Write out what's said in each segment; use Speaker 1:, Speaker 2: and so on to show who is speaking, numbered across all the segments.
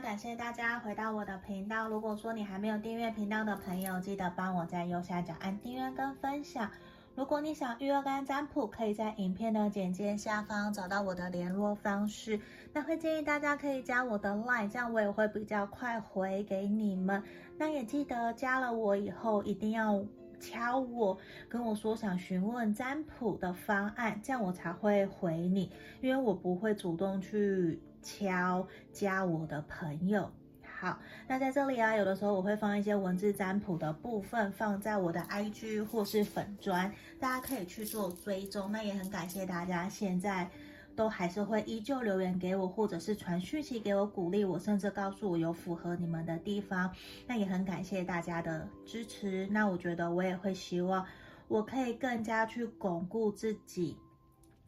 Speaker 1: 感谢大家回到我的频道。如果说你还没有订阅频道的朋友，记得帮我在右下角按订阅跟分享。如果你想预约跟占卜，可以在影片的简介下方找到我的联络方式。那会建议大家可以加我的 LINE，这样我也会比较快回给你们。那也记得加了我以后，一定要敲我，跟我说想询问占卜的方案，这样我才会回你，因为我不会主动去敲加我的朋友。好，那在这里啊，有的时候我会放一些文字占卜的部分，放在我的 IG 或是粉专，大家可以去做追踪。那也很感谢大家现在都还是会依旧留言给我，或者是传讯息给我鼓励我，甚至告诉我有符合你们的地方。那也很感谢大家的支持。那我觉得我也会希望我可以更加去巩固自己。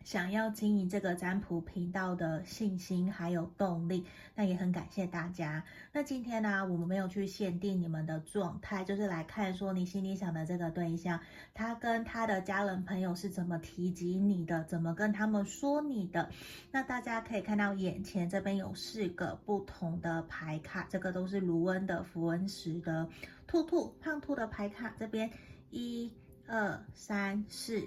Speaker 1: 想要经营这个占卜频道的信心还有动力，那也很感谢大家。那今天呢，我们没有去限定你们的状态，就是来看说你心里想的这个对象，他跟他的家人朋友是怎么提及你的，怎么跟他们说你的。那大家可以看到眼前这边有四个不同的牌卡，这个都是卢恩的符文石的兔兔胖兔的牌卡，这边一二三四。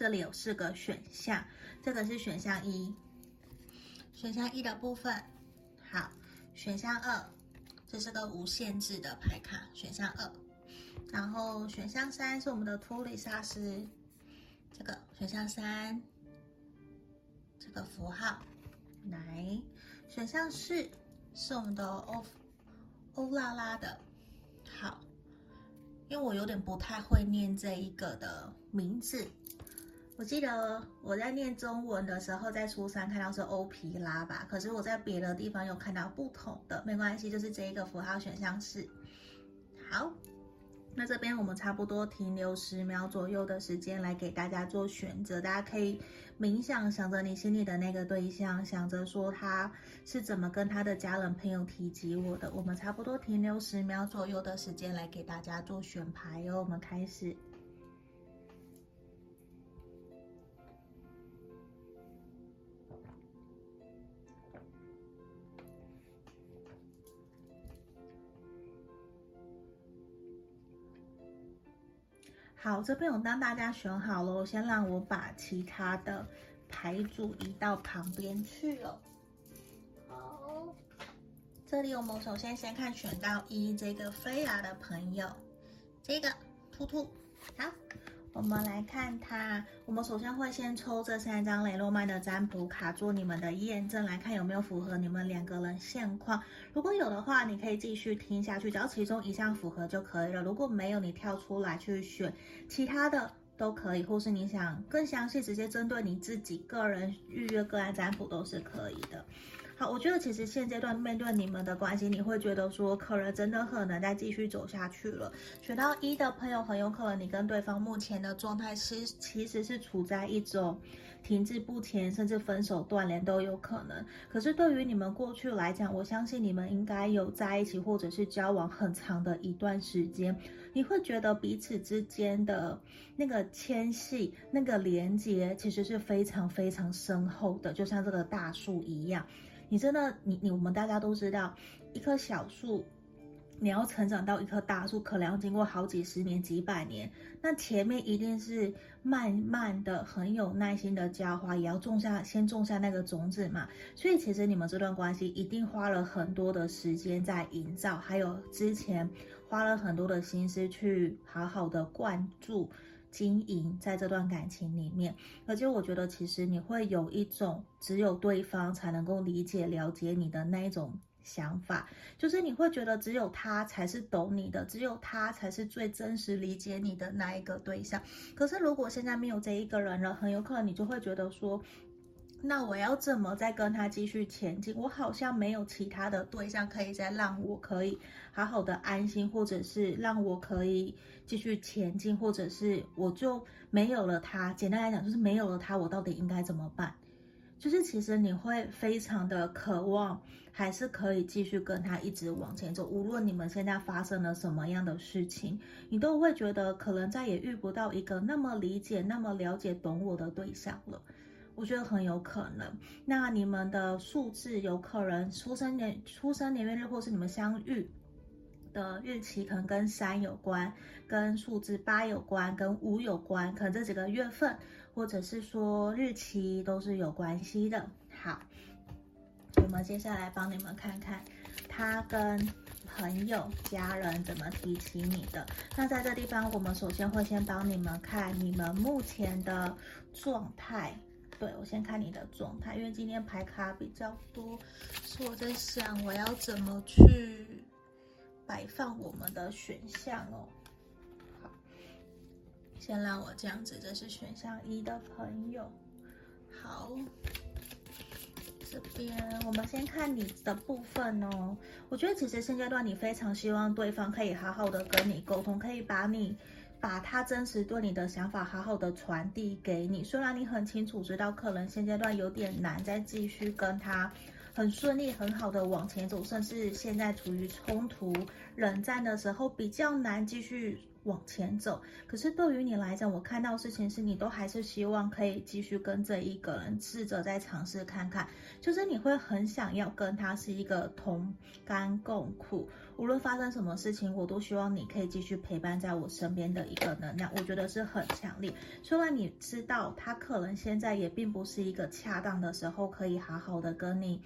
Speaker 1: 这里有四个选项，这个是选项一，选项一的部分，好，选项二，这是个无限制的牌卡，选项二，然后选项三是我们的托里萨斯，这个选项三，这个符号，来，选项四是我们的欧欧拉拉的，好，因为我有点不太会念这一个的名字。我记得我在念中文的时候，在初三看到是欧皮拉吧，可是我在别的地方有看到不同的，没关系，就是这一个符号选项是。好，那这边我们差不多停留十秒左右的时间来给大家做选择，大家可以冥想，想着你心里的那个对象，想着说他是怎么跟他的家人朋友提及我的，我们差不多停留十秒左右的时间来给大家做选牌哟，我们开始。好，这边我当大家选好了，我先让我把其他的牌组移到旁边去了。好，这里我们首先先看选到一这个菲亚的朋友，这个兔兔，好。我们来看它，我们首先会先抽这三张雷诺曼的占卜卡做你们的验证，来看有没有符合你们两个人现况。如果有的话，你可以继续听下去，只要其中一项符合就可以了。如果没有，你跳出来去选其他的都可以，或是你想更详细，直接针对你自己个人预约个案占卜都是可以的。好，我觉得其实现阶段面对你们的关系，你会觉得说，可能真的很难再继续走下去了。选到一的朋友，很有可能你跟对方目前的状态是其实是处在一种停滞不前，甚至分手断联都有可能。可是对于你们过去来讲，我相信你们应该有在一起或者是交往很长的一段时间，你会觉得彼此之间的那个牵系、那个连接，其实是非常非常深厚的，就像这个大树一样。你真的，你你我们大家都知道，一棵小树，你要成长到一棵大树，可能要经过好几十年、几百年。那前面一定是慢慢的、很有耐心的浇花，也要种下，先种下那个种子嘛。所以其实你们这段关系一定花了很多的时间在营造，还有之前花了很多的心思去好好的灌注。经营在这段感情里面，而且我觉得其实你会有一种只有对方才能够理解、了解你的那一种想法，就是你会觉得只有他才是懂你的，只有他才是最真实理解你的那一个对象。可是如果现在没有这一个人了，很有可能你就会觉得说。那我要怎么再跟他继续前进？我好像没有其他的对象可以再让我可以好好的安心，或者是让我可以继续前进，或者是我就没有了他。简单来讲，就是没有了他，我到底应该怎么办？就是其实你会非常的渴望，还是可以继续跟他一直往前走。无论你们现在发生了什么样的事情，你都会觉得可能再也遇不到一个那么理解、那么了解、懂我的对象了。我觉得很有可能。那你们的数字有可能出生年、出生年月日，或是你们相遇的日期，可能跟三有关，跟数字八有关，跟五有关，可能这几个月份，或者是说日期都是有关系的。好，我们接下来帮你们看看他跟朋友、家人怎么提起你的。那在这地方，我们首先会先帮你们看你们目前的状态。对，我先看你的状态，因为今天牌卡比较多，所以我在想我要怎么去摆放我们的选项哦。好，先让我这样子，这是选项一的朋友。好，这边我们先看你的部分哦。我觉得其实现阶段你非常希望对方可以好好的跟你沟通，可以把你。把他真实对你的想法好好的传递给你，虽然你很清楚知道可能现阶段有点难再继续跟他很顺利很好的往前走，甚至现在处于冲突冷战的时候比较难继续。往前走，可是对于你来讲，我看到事情是你都还是希望可以继续跟这一个人试着再尝试看看，就是你会很想要跟他是一个同甘共苦，无论发生什么事情，我都希望你可以继续陪伴在我身边的一个能量，我觉得是很强烈。虽然你知道他可能现在也并不是一个恰当的时候，可以好好的跟你。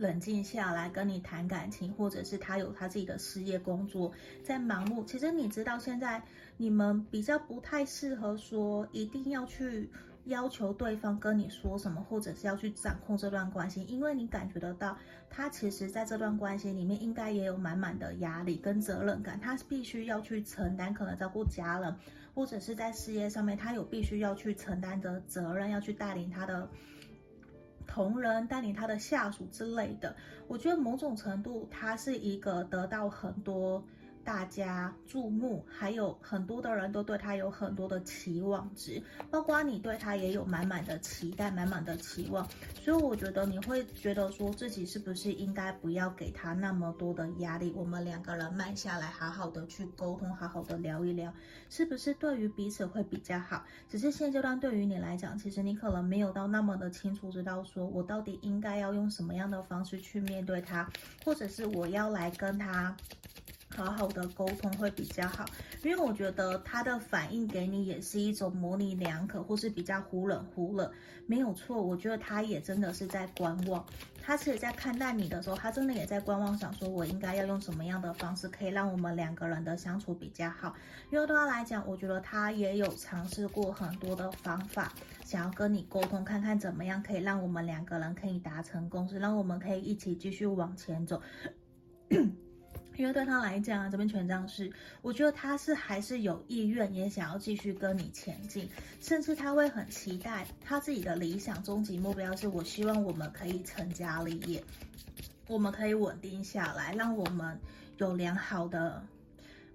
Speaker 1: 冷静下来跟你谈感情，或者是他有他自己的事业工作在忙碌。其实你知道，现在你们比较不太适合说一定要去要求对方跟你说什么，或者是要去掌控这段关系，因为你感觉得到他其实在这段关系里面应该也有满满的压力跟责任感，他必须要去承担可能照顾家人，或者是在事业上面他有必须要去承担的责任，要去带领他的。同仁带领他的下属之类的，我觉得某种程度他是一个得到很多。大家注目，还有很多的人都对他有很多的期望值，包括你对他也有满满的期待、满满的期望，所以我觉得你会觉得说自己是不是应该不要给他那么多的压力，我们两个人慢下来，好好的去沟通，好好的聊一聊，是不是对于彼此会比较好？只是现阶段对于你来讲，其实你可能没有到那么的清楚，知道说我到底应该要用什么样的方式去面对他，或者是我要来跟他。好好的沟通会比较好，因为我觉得他的反应给你也是一种模棱两可，或是比较忽冷忽热，没有错。我觉得他也真的是在观望，他其实在看待你的时候，他真的也在观望，想说我应该要用什么样的方式可以让我们两个人的相处比较好。因为对他来讲，我觉得他也有尝试过很多的方法，想要跟你沟通，看看怎么样可以让我们两个人可以达成共识，让我们可以一起继续往前走。因为对他来讲，这边权杖是，我觉得他是还是有意愿，也想要继续跟你前进，甚至他会很期待他自己的理想终极目标是，我希望我们可以成家立业，我们可以稳定下来，让我们有良好的。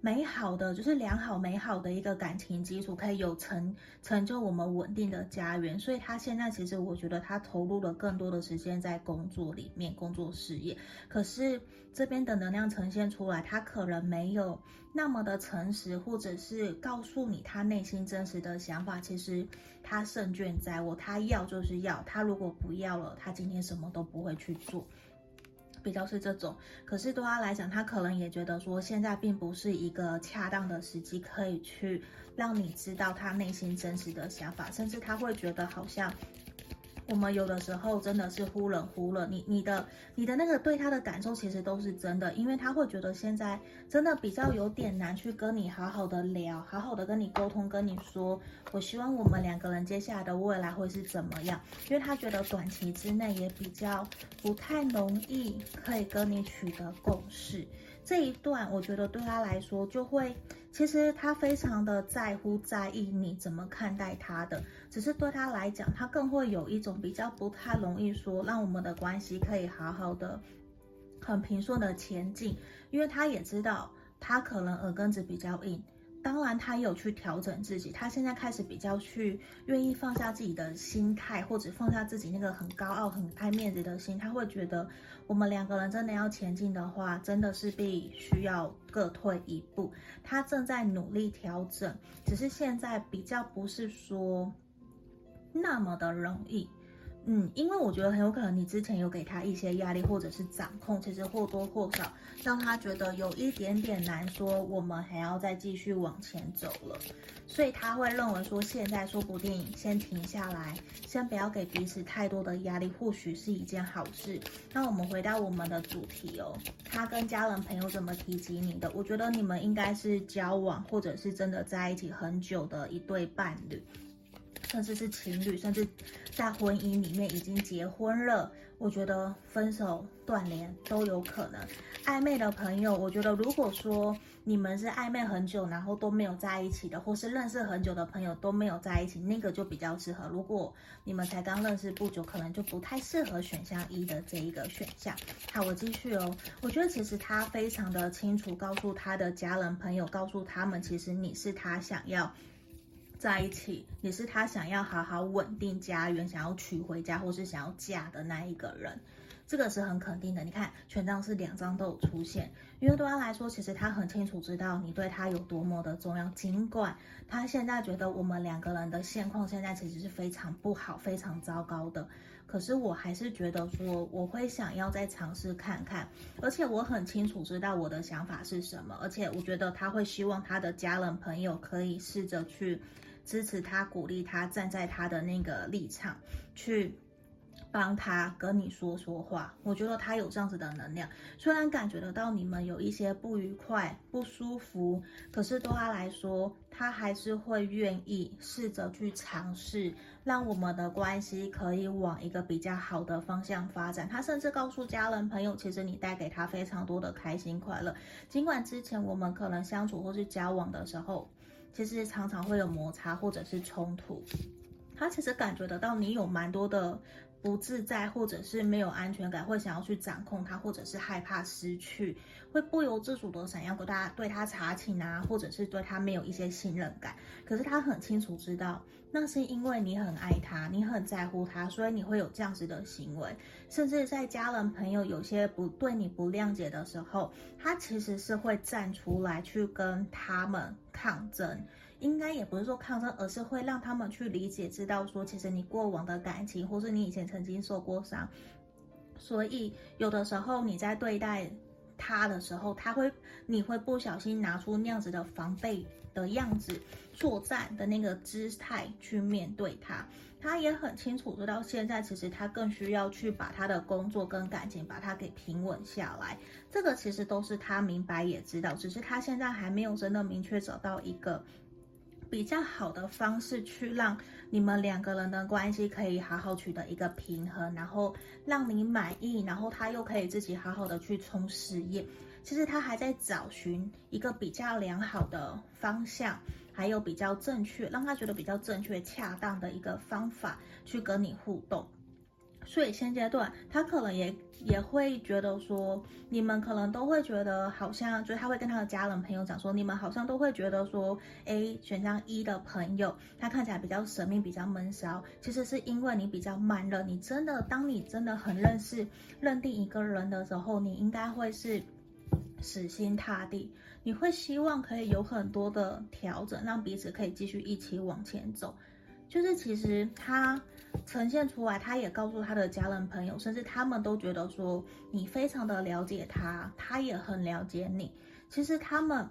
Speaker 1: 美好的就是良好美好的一个感情基础，可以有成成就我们稳定的家园。所以他现在其实我觉得他投入了更多的时间在工作里面，工作事业。可是这边的能量呈现出来，他可能没有那么的诚实，或者是告诉你他内心真实的想法。其实他胜券在握，他要就是要，他如果不要了，他今天什么都不会去做。比较是这种，可是对他来讲，他可能也觉得说，现在并不是一个恰当的时机，可以去让你知道他内心真实的想法，甚至他会觉得好像。我们有的时候真的是忽冷忽热，你你的你的那个对他的感受其实都是真的，因为他会觉得现在真的比较有点难去跟你好好的聊，好好的跟你沟通，跟你说，我希望我们两个人接下来的未来会是怎么样，因为他觉得短期之内也比较不太容易可以跟你取得共识。这一段我觉得对他来说就会，其实他非常的在乎在意你怎么看待他的，只是对他来讲，他更会有一种比较不太容易说让我们的关系可以好好的、很平顺的前进，因为他也知道他可能耳根子比较硬。当然，他有去调整自己。他现在开始比较去愿意放下自己的心态，或者放下自己那个很高傲、很爱面子的心。他会觉得，我们两个人真的要前进的话，真的是必须要各退一步。他正在努力调整，只是现在比较不是说。那么的容易。嗯，因为我觉得很有可能你之前有给他一些压力或者是掌控，其实或多或少让他觉得有一点点难说，我们还要再继续往前走了，所以他会认为说现在说不定先停下来，先不要给彼此太多的压力，或许是一件好事。那我们回到我们的主题哦，他跟家人朋友怎么提及你的？我觉得你们应该是交往或者是真的在一起很久的一对伴侣。甚至是情侣，甚至在婚姻里面已经结婚了，我觉得分手断联都有可能。暧昧的朋友，我觉得如果说你们是暧昧很久，然后都没有在一起的，或是认识很久的朋友都没有在一起，那个就比较适合。如果你们才刚认识不久，可能就不太适合选项一的这一个选项。好，我继续哦。我觉得其实他非常的清楚，告诉他的家人朋友，告诉他们，其实你是他想要。在一起，也是他想要好好稳定家园，想要娶回家，或是想要嫁的那一个人，这个是很肯定的。你看，权杖是两张都有出现，因为对他来说，其实他很清楚知道你对他有多么的重要。尽管他现在觉得我们两个人的现况现在其实是非常不好、非常糟糕的，可是我还是觉得说，我会想要再尝试看看，而且我很清楚知道我的想法是什么，而且我觉得他会希望他的家人朋友可以试着去。支持他，鼓励他，站在他的那个立场去帮他跟你说说话。我觉得他有这样子的能量，虽然感觉得到你们有一些不愉快、不舒服，可是对他来说，他还是会愿意试着去尝试，让我们的关系可以往一个比较好的方向发展。他甚至告诉家人朋友，其实你带给他非常多的开心快乐，尽管之前我们可能相处或是交往的时候。其实常常会有摩擦或者是冲突，他其实感觉得到你有蛮多的不自在，或者是没有安全感，会想要去掌控他，或者是害怕失去，会不由自主的想要对他对他查寝啊，或者是对他没有一些信任感。可是他很清楚知道，那是因为你很爱他，你很在乎他，所以你会有这样子的行为。甚至在家人朋友有些不对你不谅解的时候，他其实是会站出来去跟他们。抗争，应该也不是说抗争，而是会让他们去理解，知道说，其实你过往的感情，或是你以前曾经受过伤，所以有的时候你在对待他的时候，他会，你会不小心拿出那样子的防备的样子，作战的那个姿态去面对他。他也很清楚，直到现在，其实他更需要去把他的工作跟感情把它给平稳下来。这个其实都是他明白也知道，只是他现在还没有真的明确找到一个比较好的方式，去让你们两个人的关系可以好好取得一个平衡，然后让你满意，然后他又可以自己好好的去冲事业。其实他还在找寻一个比较良好的方向。还有比较正确，让他觉得比较正确、恰当的一个方法去跟你互动，所以现阶段他可能也也会觉得说，你们可能都会觉得好像，就是他会跟他的家人朋友讲说，你们好像都会觉得说，诶，选项一的朋友，他看起来比较神秘、比较闷骚，其实是因为你比较慢热，你真的，当你真的很认识、认定一个人的时候，你应该会是死心塌地。你会希望可以有很多的调整，让彼此可以继续一起往前走。就是其实他呈现出来，他也告诉他的家人朋友，甚至他们都觉得说你非常的了解他，他也很了解你。其实他们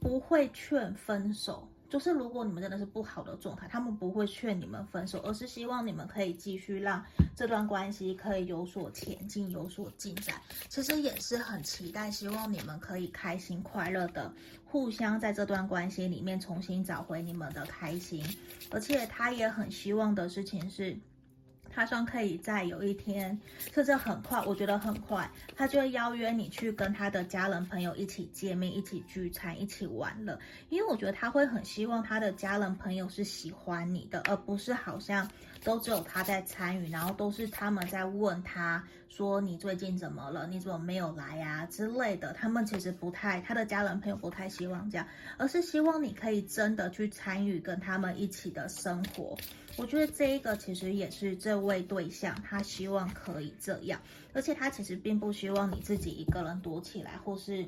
Speaker 1: 不会劝分手。就是如果你们真的是不好的状态，他们不会劝你们分手，而是希望你们可以继续让这段关系可以有所前进、有所进展。其实也是很期待，希望你们可以开心快乐的互相在这段关系里面重新找回你们的开心。而且他也很希望的事情是。他说可以在有一天，甚至很快，我觉得很快，他就邀约你去跟他的家人朋友一起见面，一起聚餐，一起玩乐。因为我觉得他会很希望他的家人朋友是喜欢你的，而不是好像都只有他在参与，然后都是他们在问他说，你最近怎么了？你怎么没有来啊之类的。他们其实不太，他的家人朋友不太希望这样，而是希望你可以真的去参与跟他们一起的生活。我觉得这一个其实也是这位对象，他希望可以这样，而且他其实并不希望你自己一个人躲起来，或是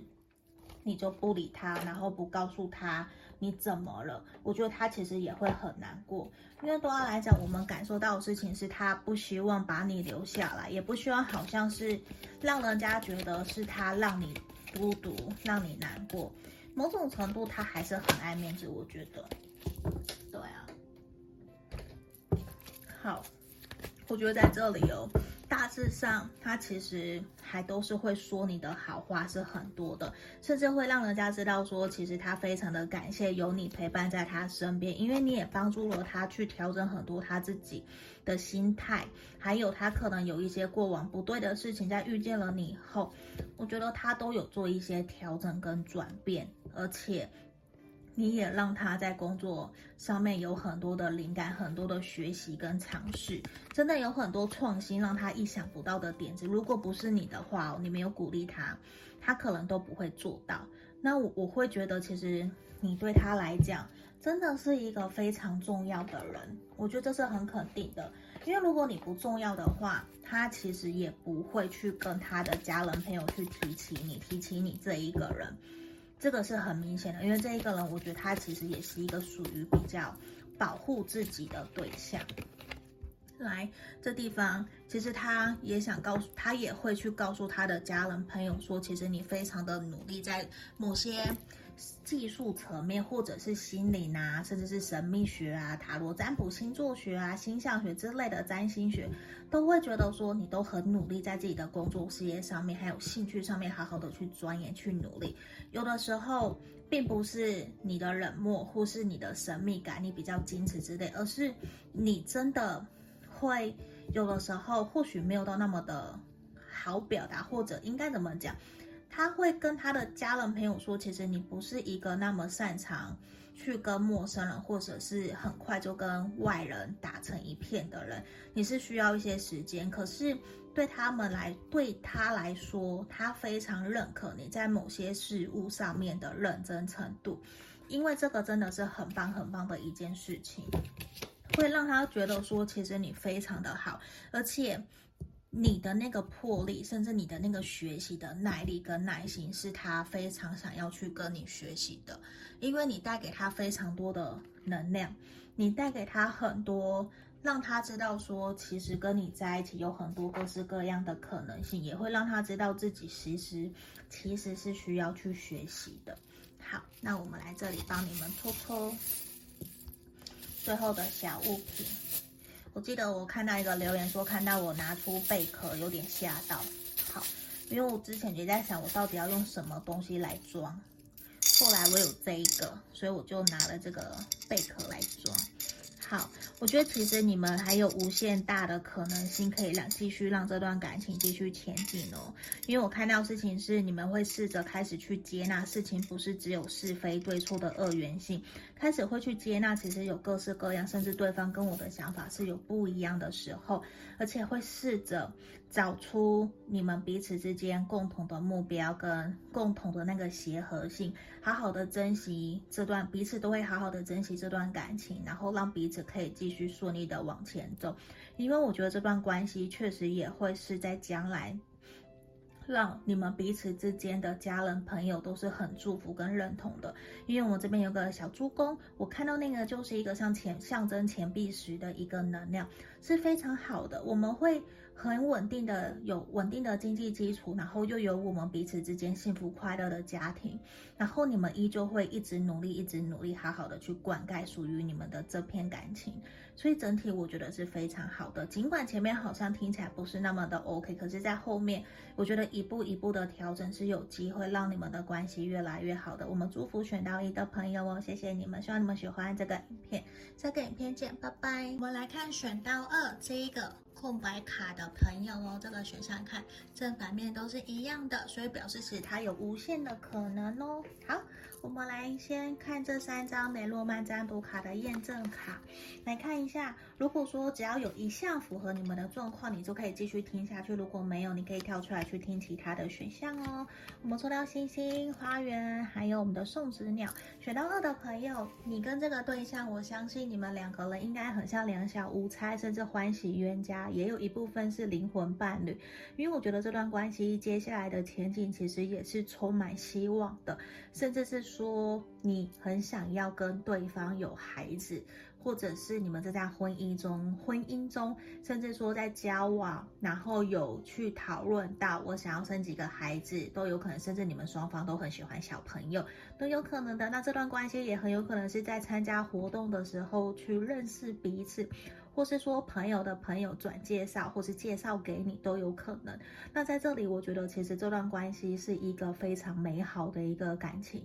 Speaker 1: 你就不理他，然后不告诉他。你怎么了？我觉得他其实也会很难过，因为对他来讲，我们感受到的事情是他不希望把你留下来，也不希望好像是让人家觉得是他让你孤独，让你难过。某种程度，他还是很爱面子，我觉得。对啊。好，我觉得在这里哦。大致上，他其实还都是会说你的好话是很多的，甚至会让人家知道说，其实他非常的感谢有你陪伴在他身边，因为你也帮助了他去调整很多他自己的心态，还有他可能有一些过往不对的事情，在遇见了你以后，我觉得他都有做一些调整跟转变，而且。你也让他在工作上面有很多的灵感，很多的学习跟尝试，真的有很多创新，让他意想不到的点子。如果不是你的话，你没有鼓励他，他可能都不会做到。那我我会觉得，其实你对他来讲，真的是一个非常重要的人。我觉得这是很肯定的，因为如果你不重要的话，他其实也不会去跟他的家人朋友去提起你，提起你这一个人。这个是很明显的，因为这一个人，我觉得他其实也是一个属于比较保护自己的对象。来，这地方其实他也想告诉，他也会去告诉他的家人朋友说，其实你非常的努力，在某些。技术层面，或者是心灵啊，甚至是神秘学啊、塔罗占卜、星座学啊、星象学之类的占星学，都会觉得说你都很努力，在自己的工作事业上面，还有兴趣上面，好好的去钻研、去努力。有的时候，并不是你的冷漠，或是你的神秘感，你比较矜持之类，而是你真的会有的时候，或许没有到那么的好表达，或者应该怎么讲？他会跟他的家人朋友说，其实你不是一个那么擅长去跟陌生人，或者是很快就跟外人打成一片的人，你是需要一些时间。可是对他们来，对他来说，他非常认可你在某些事物上面的认真程度，因为这个真的是很棒很棒的一件事情，会让他觉得说，其实你非常的好，而且。你的那个魄力，甚至你的那个学习的耐力跟耐心，是他非常想要去跟你学习的，因为你带给他非常多的能量，你带给他很多，让他知道说，其实跟你在一起有很多各式各样的可能性，也会让他知道自己其实其实是需要去学习的。好，那我们来这里帮你们抽抽最后的小物品。我记得我看到一个留言说，看到我拿出贝壳有点吓到。好，因为我之前就在想，我到底要用什么东西来装。后来我有这一个，所以我就拿了这个贝壳来装。好，我觉得其实你们还有无限大的可能性，可以让继续让这段感情继续前进哦。因为我看到事情是你们会试着开始去接纳事情，不是只有是非对错的二元性，开始会去接纳，其实有各式各样，甚至对方跟我的想法是有不一样的时候，而且会试着找出你们彼此之间共同的目标跟共同的那个协和性，好好的珍惜这段，彼此都会好好的珍惜这段感情，然后让彼此。可以继续顺利的往前走，因为我觉得这段关系确实也会是在将来，让你们彼此之间的家人朋友都是很祝福跟认同的。因为我这边有个小猪公，我看到那个就是一个像钱象征钱币时的一个能量，是非常好的。我们会。很稳定的，有稳定的经济基础，然后又有我们彼此之间幸福快乐的家庭，然后你们依旧会一直努力，一直努力，好好的去灌溉属于你们的这片感情。所以整体我觉得是非常好的，尽管前面好像听起来不是那么的 OK，可是在后面我觉得一步一步的调整是有机会让你们的关系越来越好的。我们祝福选到一的朋友哦，谢谢你们，希望你们喜欢这个影片，下个影片见，拜拜。我们来看选到二这一个。空白卡的朋友哦，这个选项看正反面都是一样的，所以表示是它有无限的可能哦。好。我们来先看这三张梅洛曼占卜卡的验证卡，来看一下。如果说只要有一项符合你们的状况，你就可以继续听下去；如果没有，你可以跳出来去听其他的选项哦。我们抽到星星、花园，还有我们的送子鸟。选到二的朋友，你跟这个对象，我相信你们两个人应该很像两小无猜，甚至欢喜冤家，也有一部分是灵魂伴侣。因为我觉得这段关系接下来的前景其实也是充满希望的，甚至是。说你很想要跟对方有孩子，或者是你们正在婚姻中，婚姻中，甚至说在交往，然后有去讨论到我想要生几个孩子，都有可能，甚至你们双方都很喜欢小朋友，都有可能的。那这段关系也很有可能是在参加活动的时候去认识彼此。或是说朋友的朋友转介绍，或是介绍给你都有可能。那在这里，我觉得其实这段关系是一个非常美好的一个感情，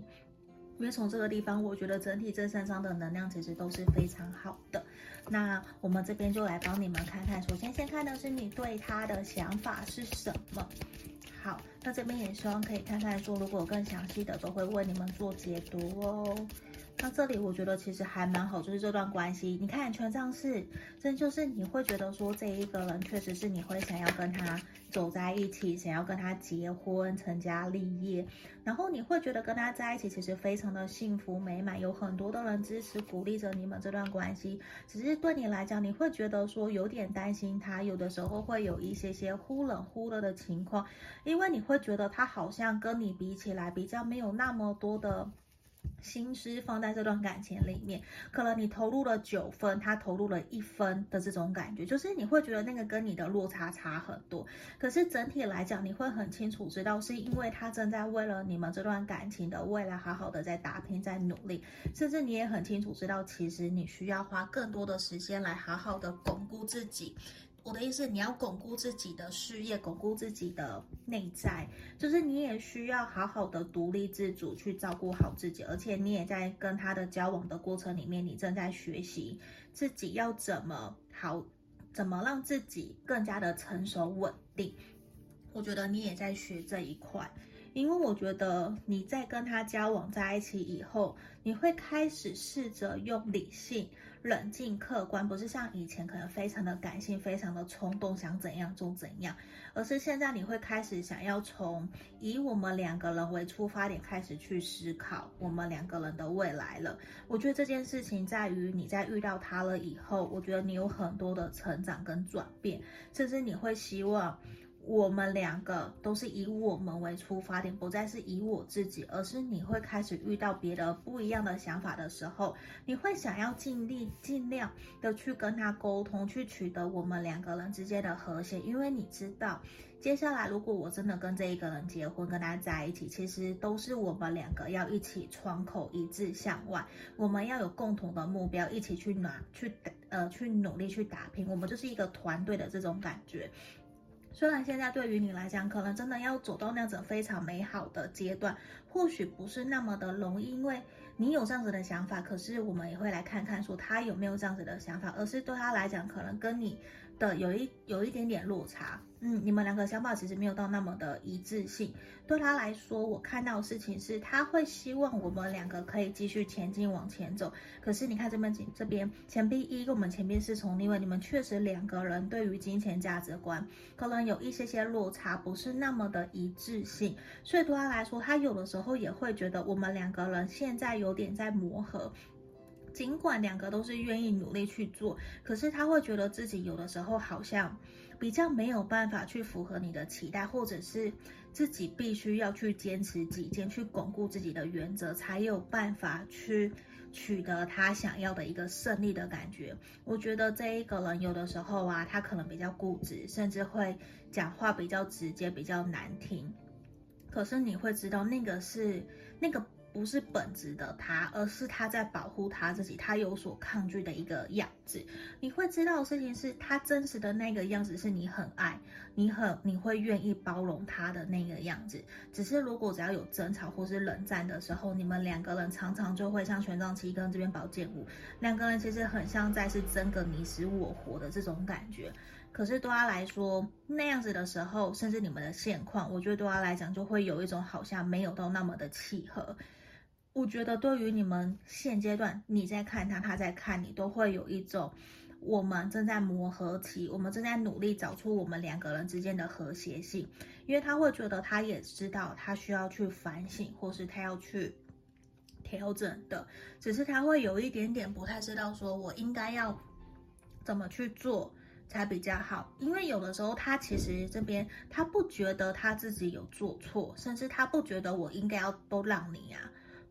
Speaker 1: 因为从这个地方，我觉得整体这三张的能量其实都是非常好的。那我们这边就来帮你们看看，首先先看的是你对他的想法是什么。好，那这边也希望可以看看说，如果更详细的，都会为你们做解读哦。那这里我觉得其实还蛮好，就是这段关系，你看权杖四，这就是你会觉得说这一个人确实是你会想要跟他走在一起，想要跟他结婚、成家立业，然后你会觉得跟他在一起其实非常的幸福美满，有很多的人支持鼓励着你们这段关系。只是对你来讲，你会觉得说有点担心他，有的时候会有一些些忽冷忽热的情况，因为你会觉得他好像跟你比起来比较没有那么多的。心思放在这段感情里面，可能你投入了九分，他投入了一分的这种感觉，就是你会觉得那个跟你的落差差很多。可是整体来讲，你会很清楚知道，是因为他正在为了你们这段感情的未来好好的在打拼，在努力。甚至你也很清楚知道，其实你需要花更多的时间来好好的巩固自己。我的意思，你要巩固自己的事业，巩固自己的内在，就是你也需要好好的独立自主，去照顾好自己。而且你也在跟他的交往的过程里面，你正在学习自己要怎么好，怎么让自己更加的成熟稳定。我觉得你也在学这一块。因为我觉得你在跟他交往在一起以后，你会开始试着用理性、冷静、客观，不是像以前可能非常的感性、非常的冲动，想怎样就怎样，而是现在你会开始想要从以我们两个人为出发点开始去思考我们两个人的未来了。我觉得这件事情在于你在遇到他了以后，我觉得你有很多的成长跟转变，甚至你会希望。我们两个都是以我们为出发点，不再是以我自己，而是你会开始遇到别的不一样的想法的时候，你会想要尽力尽量的去跟他沟通，去取得我们两个人之间的和谐，因为你知道，接下来如果我真的跟这一个人结婚，跟他在一起，其实都是我们两个要一起窗口一致向外，我们要有共同的目标，一起去拿去呃去努力去打拼，我们就是一个团队的这种感觉。虽然现在对于你来讲，可能真的要走到那种非常美好的阶段，或许不是那么的容易，因为你有这样子的想法，可是我们也会来看看说他有没有这样子的想法，而是对他来讲，可能跟你的有一有一点点落差。嗯，你们两个想法其实没有到那么的一致性。对他来说，我看到的事情是，他会希望我们两个可以继续前进往前走。可是你看这边这边钱币一跟我们钱币四从逆位，你们确实两个人对于金钱价值观可能有一些些落差，不是那么的一致性。所以对他来说，他有的时候也会觉得我们两个人现在有点在磨合。尽管两个都是愿意努力去做，可是他会觉得自己有的时候好像比较没有办法去符合你的期待，或者是自己必须要去坚持己见，去巩固自己的原则，才有办法去取得他想要的一个胜利的感觉。我觉得这一个人有的时候啊，他可能比较固执，甚至会讲话比较直接，比较难听。可是你会知道，那个是那个。不是本质的他，而是他在保护他自己，他有所抗拒的一个样子。你会知道的事情是他真实的那个样子，是你很爱，你很你会愿意包容他的那个样子。只是如果只要有争吵或是冷战的时候，你们两个人常常就会像权杖七跟这边宝剑五，两个人其实很像在是争个你死我活的这种感觉。可是对他来说，那样子的时候，甚至你们的现况，我觉得对他来讲就会有一种好像没有到那么的契合。我觉得对于你们现阶段，你在看他，他在看你，都会有一种我们正在磨合期，我们正在努力找出我们两个人之间的和谐性。因为他会觉得他也知道他需要去反省，或是他要去调整的，只是他会有一点点不太知道，说我应该要怎么去做才比较好。因为有的时候他其实这边他不觉得他自己有做错，甚至他不觉得我应该要都让你啊。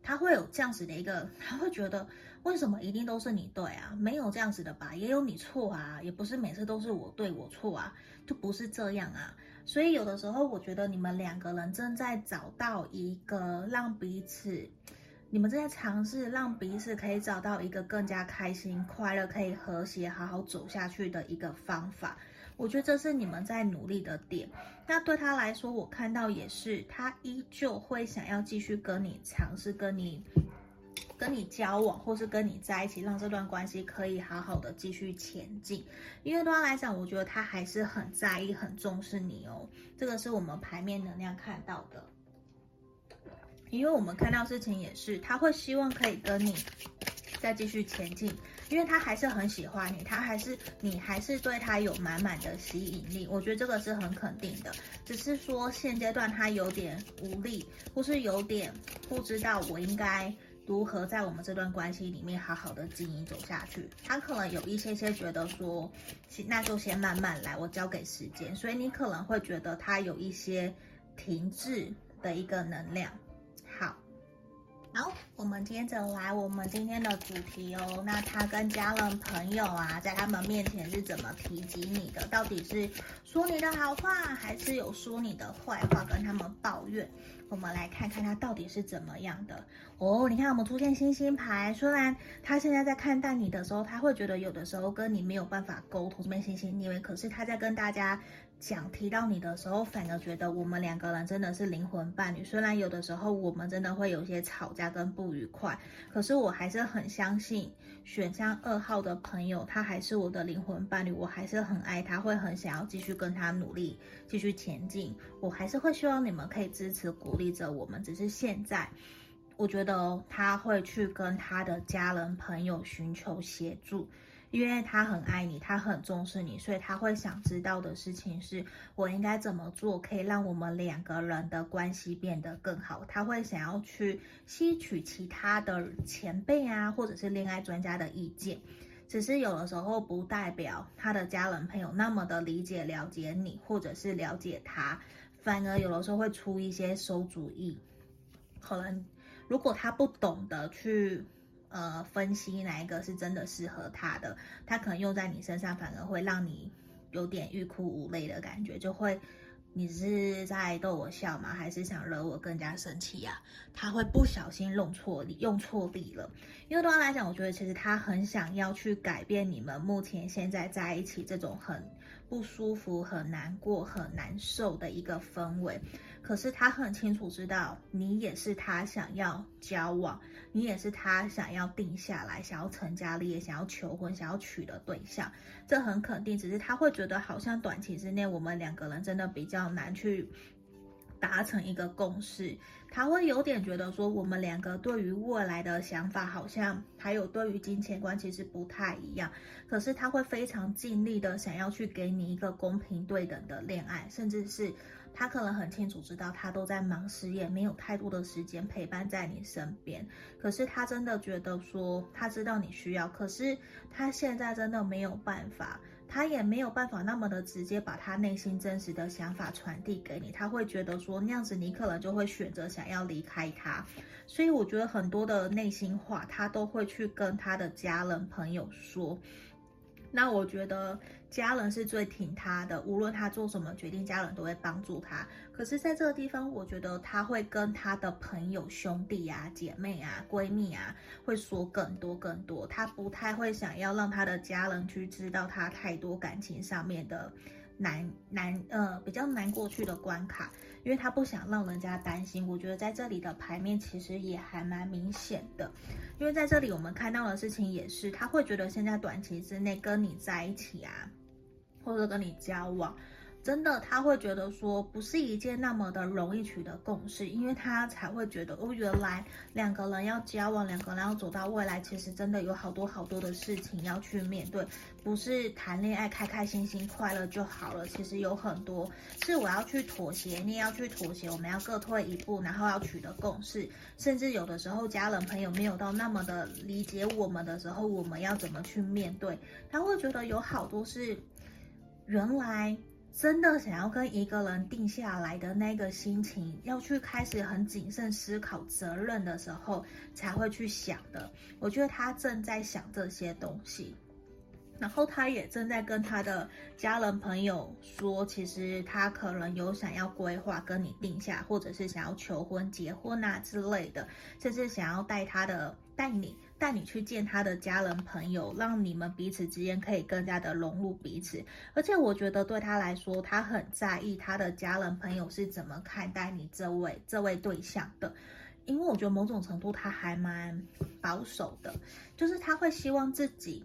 Speaker 1: 他会有这样子的一个，他会觉得为什么一定都是你对啊？没有这样子的吧？也有你错啊，也不是每次都是我对我错啊，就不是这样啊。所以有的时候，我觉得你们两个人正在找到一个让彼此，你们正在尝试让彼此可以找到一个更加开心、快乐、可以和谐、好好走下去的一个方法。我觉得这是你们在努力的点。那对他来说，我看到也是，他依旧会想要继续跟你尝试，跟你。跟你交往，或是跟你在一起，让这段关系可以好好的继续前进。因为对他来讲，我觉得他还是很在意、很重视你哦。这个是我们牌面能量看到的。因为我们看到事情也是，他会希望可以跟你再继续前进，因为他还是很喜欢你，他还是你还是对他有满满的吸引力。我觉得这个是很肯定的，只是说现阶段他有点无力，或是有点不知道我应该。如何在我们这段关系里面好好的经营走下去？他可能有一些些觉得说，那就先慢慢来，我交给时间。所以你可能会觉得他有一些停滞的一个能量。好，我们接着来我们今天的主题哦。那他跟家人朋友啊，在他们面前是怎么提及你的？到底是说你的好话，还是有说你的坏话跟他们抱怨？我们来看看他到底是怎么样的哦。你看，我们出现星星牌，虽然他现在在看待你的时候，他会觉得有的时候跟你没有办法沟通，这边星星逆位，可是他在跟大家讲提到你的时候，反而觉得我们两个人真的是灵魂伴侣。虽然有的时候我们真的会有些吵架跟不愉快，可是我还是很相信选项二号的朋友，他还是我的灵魂伴侣，我还是很爱他，会很想要继续跟他努力，继续前进。我还是会希望你们可以支持鼓励。着我们，只是现在，我觉得他会去跟他的家人朋友寻求协助，因为他很爱你，他很重视你，所以他会想知道的事情是我应该怎么做，可以让我们两个人的关系变得更好。他会想要去吸取其他的前辈啊，或者是恋爱专家的意见，只是有的时候不代表他的家人朋友那么的理解了解你，或者是了解他。反而有的时候会出一些馊主意，可能如果他不懂得去呃分析哪一个是真的适合他的，他可能用在你身上，反而会让你有点欲哭无泪的感觉，就会你是在逗我笑吗？还是想惹我更加生气呀？他会不小心弄错力，用错力了。因为对他来讲，我觉得其实他很想要去改变你们目前现在在一起这种很。不舒服、很难过、很难受的一个氛围，可是他很清楚知道，你也是他想要交往，你也是他想要定下来、想要成家立业、想要求婚、想要娶的对象，这很肯定。只是他会觉得，好像短期之内我们两个人真的比较难去。达成一个共识，他会有点觉得说，我们两个对于未来的想法好像还有对于金钱观其实不太一样。可是他会非常尽力的想要去给你一个公平对等的恋爱，甚至是他可能很清楚知道他都在忙事业，没有太多的时间陪伴在你身边。可是他真的觉得说，他知道你需要，可是他现在真的没有办法。他也没有办法那么的直接把他内心真实的想法传递给你，他会觉得说那样子你可能就会选择想要离开他，所以我觉得很多的内心话他都会去跟他的家人朋友说。那我觉得家人是最挺他的，无论他做什么决定，家人都会帮助他。可是，在这个地方，我觉得他会跟他的朋友、兄弟啊、姐妹啊、闺蜜啊，会说更多更多。他不太会想要让他的家人去知道他太多感情上面的难难呃比较难过去的关卡。因为他不想让人家担心，我觉得在这里的牌面其实也还蛮明显的。因为在这里我们看到的事情也是，他会觉得现在短期之内跟你在一起啊，或者跟你交往。真的，他会觉得说不是一件那么的容易取得共识，因为他才会觉得哦，原来两个人要交往，两个人要走到未来，其实真的有好多好多的事情要去面对，不是谈恋爱开开心心快乐就好了。其实有很多是我要去妥协，你也要去妥协，我们要各退一步，然后要取得共识。甚至有的时候家人朋友没有到那么的理解我们的时候，我们要怎么去面对？他会觉得有好多是原来。真的想要跟一个人定下来的那个心情，要去开始很谨慎思考责任的时候，才会去想的。我觉得他正在想这些东西，然后他也正在跟他的家人朋友说，其实他可能有想要规划跟你定下，或者是想要求婚、结婚啊之类的，甚至想要带他的带你。带你去见他的家人朋友，让你们彼此之间可以更加的融入彼此。而且我觉得对他来说，他很在意他的家人朋友是怎么看待你这位这位对象的，因为我觉得某种程度他还蛮保守的，就是他会希望自己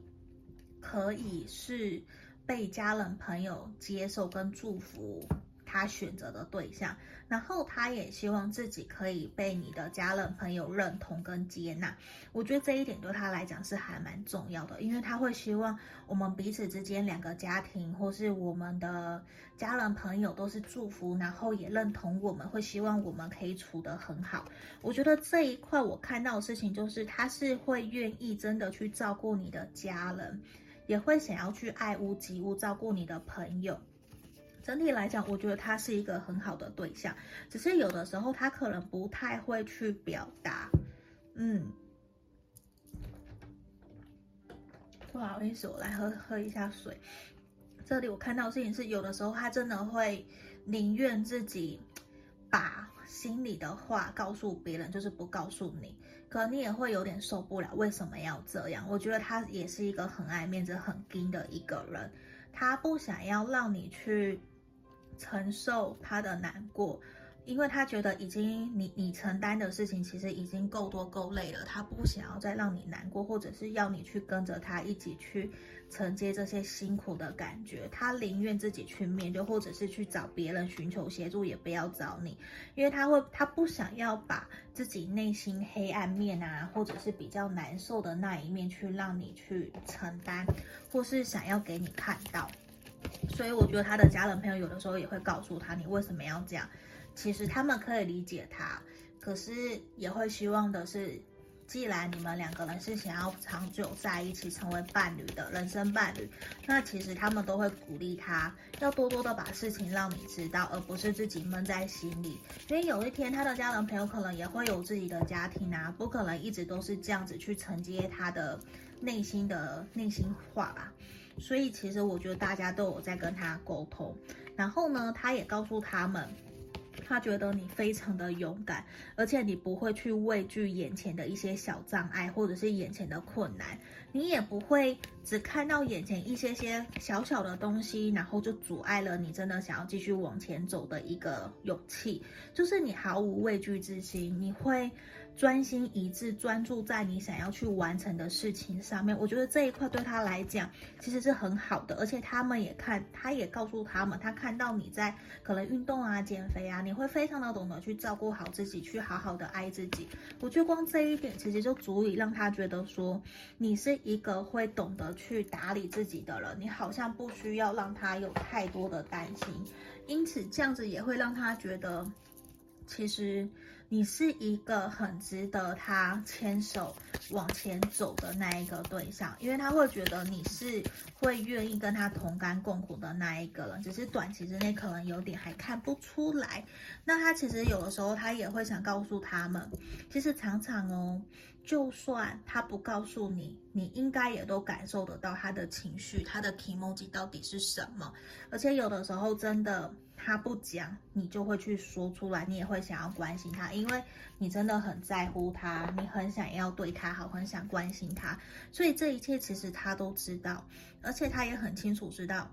Speaker 1: 可以是被家人朋友接受跟祝福。他选择的对象，然后他也希望自己可以被你的家人朋友认同跟接纳。我觉得这一点对他来讲是还蛮重要的，因为他会希望我们彼此之间两个家庭或是我们的家人朋友都是祝福，然后也认同我们，会希望我们可以处得很好。我觉得这一块我看到的事情就是，他是会愿意真的去照顾你的家人，也会想要去爱屋及乌照顾你的朋友。整体来讲，我觉得他是一个很好的对象，只是有的时候他可能不太会去表达。嗯，不好意思，我来喝喝一下水。这里我看到的事情是，有的时候他真的会宁愿自己把心里的话告诉别人，就是不告诉你。可能你也会有点受不了，为什么要这样？我觉得他也是一个很爱面子、很硬的一个人，他不想要让你去。承受他的难过，因为他觉得已经你你承担的事情其实已经够多够累了，他不想要再让你难过，或者是要你去跟着他一起去承接这些辛苦的感觉，他宁愿自己去面对，或者是去找别人寻求协助，也不要找你，因为他会他不想要把自己内心黑暗面啊，或者是比较难受的那一面去让你去承担，或是想要给你看到。所以我觉得他的家人朋友有的时候也会告诉他，你为什么要这样？其实他们可以理解他，可是也会希望的是，既然你们两个人是想要长久在一起，成为伴侣的人生伴侣，那其实他们都会鼓励他，要多多的把事情让你知道，而不是自己闷在心里。因为有一天他的家人朋友可能也会有自己的家庭啊，不可能一直都是这样子去承接他的内心的内心话吧。所以其实我觉得大家都有在跟他沟通，然后呢，他也告诉他们，他觉得你非常的勇敢，而且你不会去畏惧眼前的一些小障碍或者是眼前的困难，你也不会只看到眼前一些些小小的东西，然后就阻碍了你真的想要继续往前走的一个勇气，就是你毫无畏惧之心，你会。专心一致，专注在你想要去完成的事情上面。我觉得这一块对他来讲其实是很好的，而且他们也看，他也告诉他们，他看到你在可能运动啊、减肥啊，你会非常的懂得去照顾好自己，去好好的爱自己。我觉得光这一点其实就足以让他觉得说，你是一个会懂得去打理自己的人，你好像不需要让他有太多的担心，因此这样子也会让他觉得，其实。你是一个很值得他牵手往前走的那一个对象，因为他会觉得你是会愿意跟他同甘共苦的那一个人，只是短期之内可能有点还看不出来。那他其实有的时候他也会想告诉他们，其实常常哦，就算他不告诉你，你应该也都感受得到他的情绪，他的 kimoji 到底是什么。而且有的时候真的。他不讲，你就会去说出来，你也会想要关心他，因为你真的很在乎他，你很想要对他好，很想关心他，所以这一切其实他都知道，而且他也很清楚知道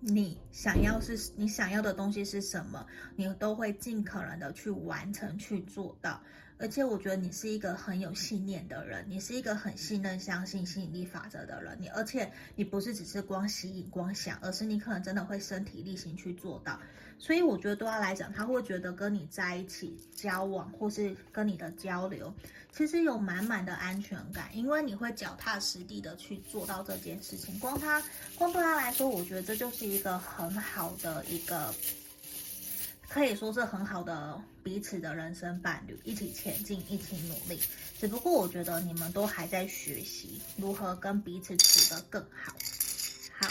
Speaker 1: 你想要是你想要的东西是什么，你都会尽可能的去完成去做到。而且我觉得你是一个很有信念的人，你是一个很信任、相信吸引力法则的人。你而且你不是只是光吸引、光想，而是你可能真的会身体力行去做到。所以我觉得对他来讲，他会觉得跟你在一起交往，或是跟你的交流，其实有满满的安全感，因为你会脚踏实地的去做到这件事情。光他，光对他来说，我觉得这就是一个很好的一个。可以说是很好的彼此的人生伴侣，一起前进，一起努力。只不过我觉得你们都还在学习如何跟彼此处得更好。好，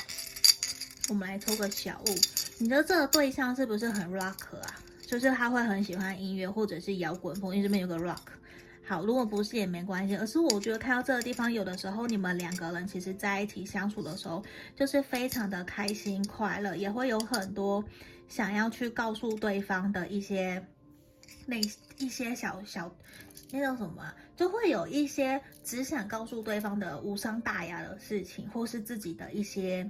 Speaker 1: 我们来抽个小物。你的这个对象是不是很 rock 啊？就是他会很喜欢音乐或者是摇滚风，因为这边有个 rock。好，如果不是也没关系，而是我觉得看到这个地方，有的时候你们两个人其实在一起相处的时候，就是非常的开心快乐，也会有很多想要去告诉对方的一些那一些小小那种什么，就会有一些只想告诉对方的无伤大雅的事情，或是自己的一些。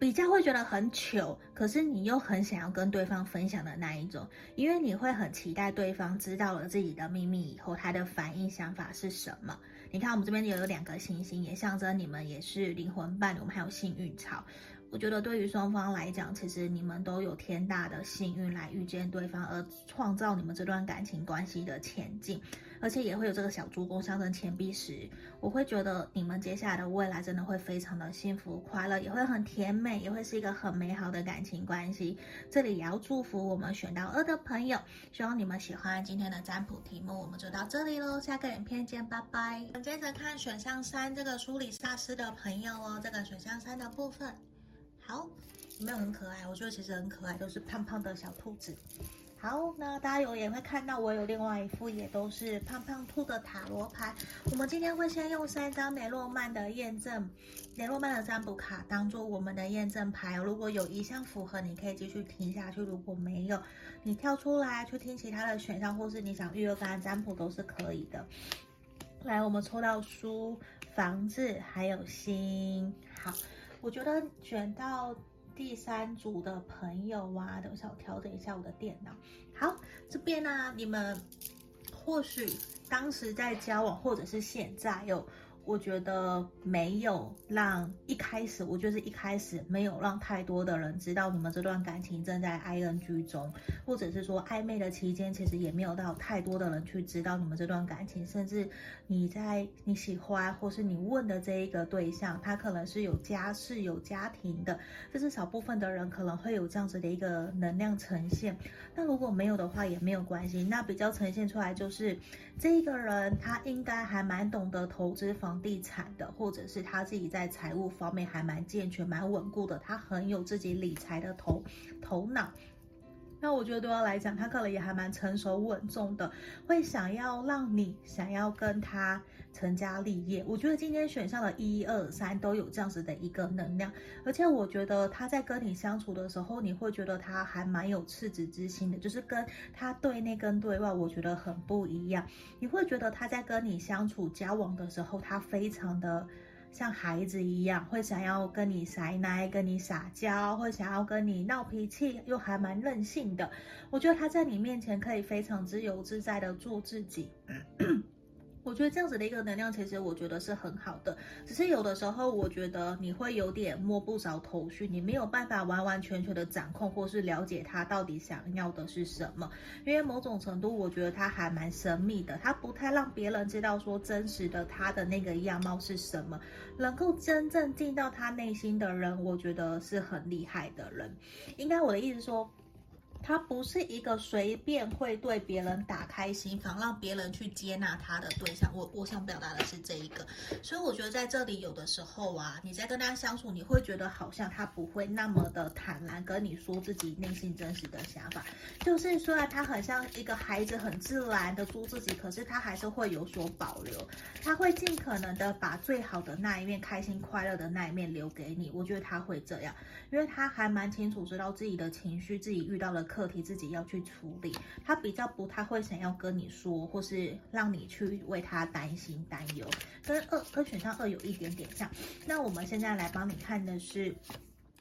Speaker 1: 比较会觉得很糗，可是你又很想要跟对方分享的那一种，因为你会很期待对方知道了自己的秘密以后，他的反应想法是什么。你看我们这边也有两个星星，也象征你们也是灵魂伴侣，我们还有幸运草。我觉得对于双方来讲，其实你们都有天大的幸运来遇见对方，而创造你们这段感情关系的前进。而且也会有这个小猪公象征钱币石，我会觉得你们接下来的未来真的会非常的幸福快乐，也会很甜美，也会是一个很美好的感情关系。这里也要祝福我们选到二的朋友，希望你们喜欢今天的占卜题目。我们就到这里喽，下个影片见，拜拜。我们接着看选项三这个苏里萨斯的朋友哦，这个选项三的部分，好，有没有很可爱？我觉得其实很可爱，都是胖胖的小兔子。好，那大家有也会看到我有另外一副，也都是胖胖兔的塔罗牌。我们今天会先用三张雷诺曼的验证，雷诺曼的占卜卡当做我们的验证牌。如果有一项符合，你可以继续听下去；如果没有，你跳出来去听其他的选项，或是你想预约个案占卜都是可以的。来，我们抽到书、房子还有心。好，我觉得选到。第三组的朋友啊，等一下我调整一下我的电脑。好，这边呢、你们或许当时在交往，或者是现在有。我觉得没有让一开始，我就是一开始没有让太多的人知道你们这段感情正在 ing 中，或者是说暧昧的期间，其实也没有到太多的人去知道你们这段感情，甚至你在你喜欢或是你问的这一个对象，他可能是有家室有家庭的，这是少部分的人可能会有这样子的一个能量呈现。那如果没有的话也没有关系，那比较呈现出来就是这个人他应该还蛮懂得投资房。地产的，或者是他自己在财务方面还蛮健全、蛮稳固的，他很有自己理财的头头脑。那我觉得对他来讲，他可能也还蛮成熟稳重的，会想要让你想要跟他成家立业。我觉得今天选项的一二三都有这样子的一个能量，而且我觉得他在跟你相处的时候，你会觉得他还蛮有赤子之心的，就是跟他对内跟对外，我觉得很不一样。你会觉得他在跟你相处交往的时候，他非常的。像孩子一样，会想要跟你撒奶，跟你撒娇，会想要跟你闹脾气，又还蛮任性的。我觉得他在你面前可以非常自由自在的做自己。我觉得这样子的一个能量，其实我觉得是很好的。只是有的时候，我觉得你会有点摸不着头绪，你没有办法完完全全的掌控或是了解他到底想要的是什么。因为某种程度，我觉得他还蛮神秘的，他不太让别人知道说真实的他的那个样貌是什么。能够真正进到他内心的人，我觉得是很厉害的人。应该我的意思说。他不是一个随便会对别人打开心房，让别人去接纳他的对象。我我想表达的是这一个，所以我觉得在这里有的时候啊，你在跟他相处，你会觉得好像他不会那么的坦然跟你说自己内心真实的想法。就是虽然他很像一个孩子，很自然的做自己，可是他还是会有所保留。他会尽可能的把最好的那一面、开心快乐的那一面留给你。我觉得他会这样，因为他还蛮清楚知道自己的情绪，自己遇到了。课题自己要去处理，他比较不太会想要跟你说，或是让你去为他担心担忧，跟二跟选项二有一点点像。那我们现在来帮你看的是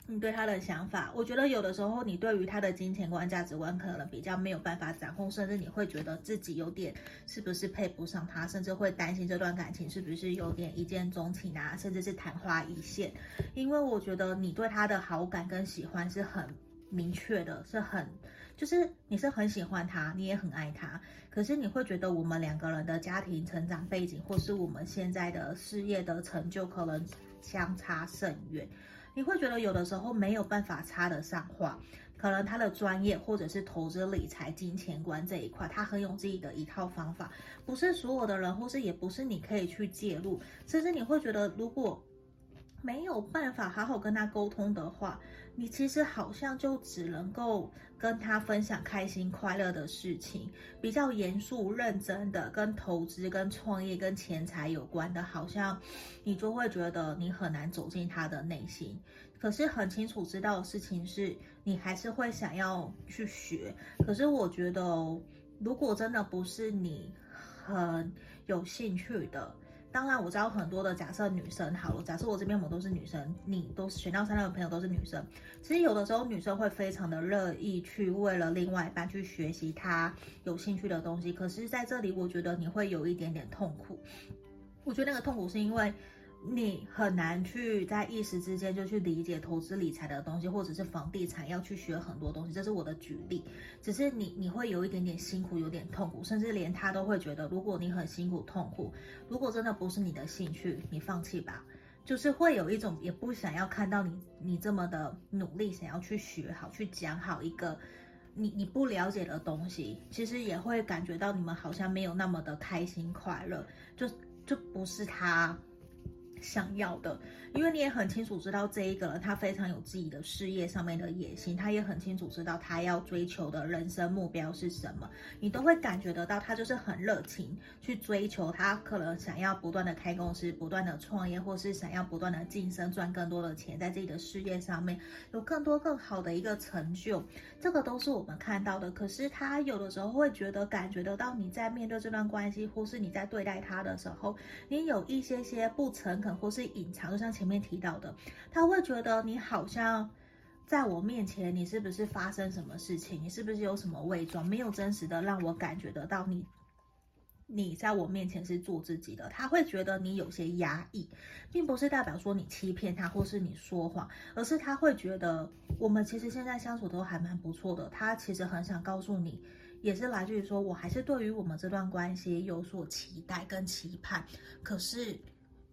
Speaker 1: 你对他的想法。我觉得有的时候你对于他的金钱观、价值观可能比较没有办法掌控，甚至你会觉得自己有点是不是配不上他，甚至会担心这段感情是不是有点一见钟情啊，甚至是昙花一现。因为我觉得你对他的好感跟喜欢是很。明确的是很，就是你是很喜欢他，你也很爱他，可是你会觉得我们两个人的家庭成长背景，或是我们现在的事业的成就，可能相差甚远。你会觉得有的时候没有办法插得上话，可能他的专业或者是投资理财、金钱观这一块，他很有自己的一套方法，不是所有的人，或是也不是你可以去介入，甚至你会觉得如果。没有办法好好跟他沟通的话，你其实好像就只能够跟他分享开心快乐的事情，比较严肃认真的跟投资、跟创业、跟钱财有关的，好像你就会觉得你很难走进他的内心。可是很清楚知道的事情是，你还是会想要去学。可是我觉得，如果真的不是你很有兴趣的，当然我知道很多的假设女生好了，假设我这边我们都是女生，你都是选到三的朋友都是女生。其实有的时候女生会非常的乐意去为了另外一半去学习她有兴趣的东西。可是在这里，我觉得你会有一点点痛苦。我觉得那个痛苦是因为。你很难去在一时之间就去理解投资理财的东西，或者是房地产要去学很多东西，这是我的举例。只是你你会有一点点辛苦，有点痛苦，甚至连他都会觉得，如果你很辛苦痛苦，如果真的不是你的兴趣，你放弃吧。就是会有一种也不想要看到你你这么的努力，想要去学好，去讲好一个你你不了解的东西，其实也会感觉到你们好像没有那么的开心快乐，就就不是他。想要的，因为你也很清楚知道这一个人，他非常有自己的事业上面的野心，他也很清楚知道他要追求的人生目标是什么，你都会感觉得到他就是很热情去追求，他可能想要不断的开公司，不断的创业，或是想要不断的晋升，赚更多的钱，在自己的事业上面有更多更好的一个成就，这个都是我们看到的。可是他有的时候会觉得感觉得到你在面对这段关系，或是你在对待他的时候，你有一些些不诚恳。或是隐藏，就像前面提到的，他会觉得你好像在我面前，你是不是发生什么事情？你是不是有什么伪装？没有真实的让我感觉得到你，你在我面前是做自己的。他会觉得你有些压抑，并不是代表说你欺骗他，或是你说谎，而是他会觉得我们其实现在相处都还蛮不错的。他其实很想告诉你，也是来自于说我还是对于我们这段关系有所期待跟期盼，可是。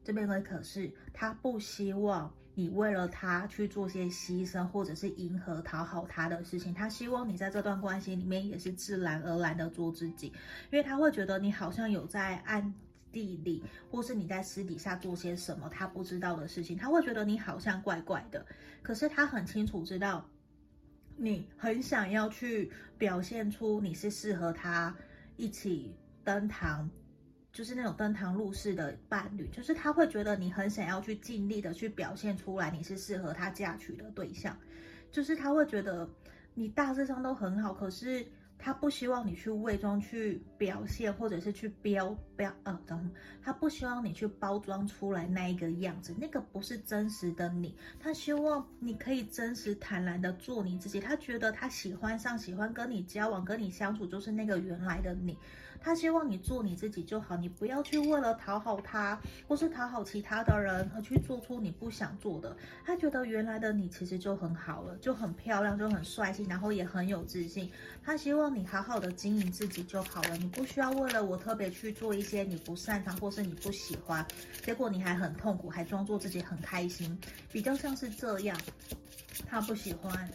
Speaker 1: 这边呢可是他不希望你为了他去做些牺牲，或者是迎合讨好他的事情。他希望你在这段关系里面也是自然而然的做自己，因为他会觉得你好像有在暗地里，或是你在私底下做些什么他不知道的事情。他会觉得你好像怪怪的，可是他很清楚知道你很想要去表现出你是适合他一起登堂。就是那种登堂入室的伴侣，就是他会觉得你很想要去尽力的去表现出来，你是适合他嫁娶的对象，就是他会觉得你大致上都很好，可是。他不希望你去伪装、去表现，或者是去标标呃，等他不希望你去包装出来那一个样子，那个不是真实的你。他希望你可以真实坦然的做你自己。他觉得他喜欢上、喜欢跟你交往、跟你相处，就是那个原来的你。他希望你做你自己就好，你不要去为了讨好他，或是讨好其他的人而去做出你不想做的。他觉得原来的你其实就很好了，就很漂亮，就很帅气，然后也很有自信。他希望。你好好的经营自己就好了，你不需要为了我特别去做一些你不擅长或是你不喜欢，结果你还很痛苦，还装作自己很开心，比较像是这样。他不喜欢，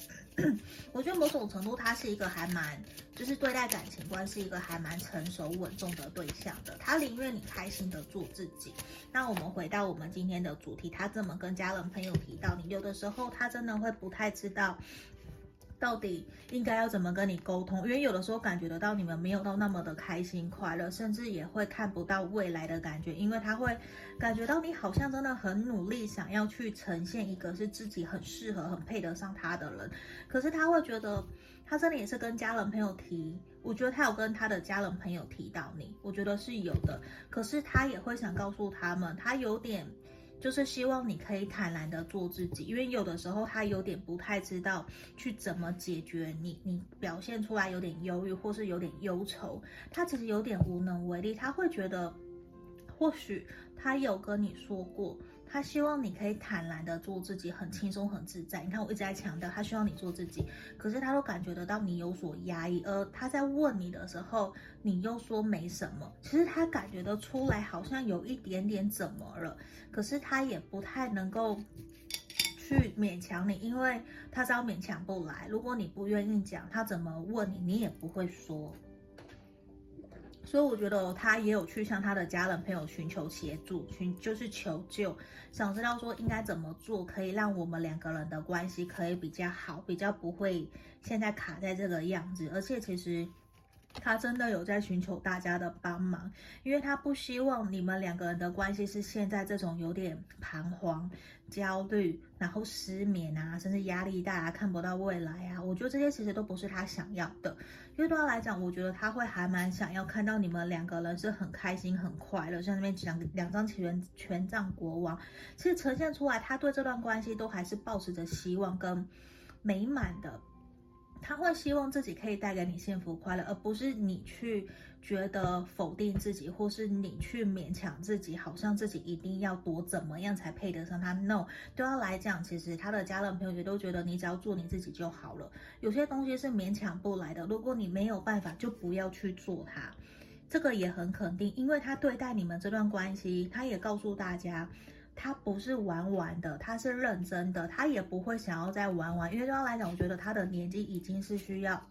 Speaker 1: 我觉得某种程度他是一个还蛮，就是对待感情观是一个还蛮成熟稳重的对象的，他宁愿你开心的做自己。那我们回到我们今天的主题，他怎么跟家人朋友提到你，有的时候他真的会不太知道。到底应该要怎么跟你沟通？因为有的时候感觉得到你们没有到那么的开心快乐，甚至也会看不到未来的感觉，因为他会感觉到你好像真的很努力，想要去呈现一个是自己很适合、很配得上他的人。可是他会觉得，他真的也是跟家人朋友提，我觉得他有跟他的家人朋友提到你，我觉得是有的。可是他也会想告诉他们，他有点。就是希望你可以坦然的做自己，因为有的时候他有点不太知道去怎么解决你，你表现出来有点忧郁或是有点忧愁，他其实有点无能为力，他会觉得，或许他有跟你说过。他希望你可以坦然的做自己，很轻松很自在。你看，我一直在强调，他希望你做自己，可是他都感觉得到你有所压抑。而他在问你的时候，你又说没什么。其实他感觉得出来，好像有一点点怎么了，可是他也不太能够去勉强你，因为他知道勉强不来。如果你不愿意讲，他怎么问你，你也不会说。所以我觉得他也有去向他的家人朋友寻求协助，寻就是求救，想知道说应该怎么做，可以让我们两个人的关系可以比较好，比较不会现在卡在这个样子。而且其实他真的有在寻求大家的帮忙，因为他不希望你们两个人的关系是现在这种有点彷徨。焦虑，然后失眠啊，甚至压力大啊，看不到未来啊，我觉得这些其实都不是他想要的。因为对他来讲，我觉得他会还蛮想要看到你们两个人是很开心、很快乐。像那边两两张权权杖国王，其实呈现出来，他对这段关系都还是抱持着希望跟美满的。他会希望自己可以带给你幸福快乐，而不是你去觉得否定自己，或是你去勉强自己，好像自己一定要多怎么样才配得上他。No，对他来讲，其实他的家人朋友也都觉得你只要做你自己就好了。有些东西是勉强不来的，如果你没有办法，就不要去做它。这个也很肯定，因为他对待你们这段关系，他也告诉大家。他不是玩玩的，他是认真的，他也不会想要再玩玩，因为对他来讲，我觉得他的年纪已经是需要，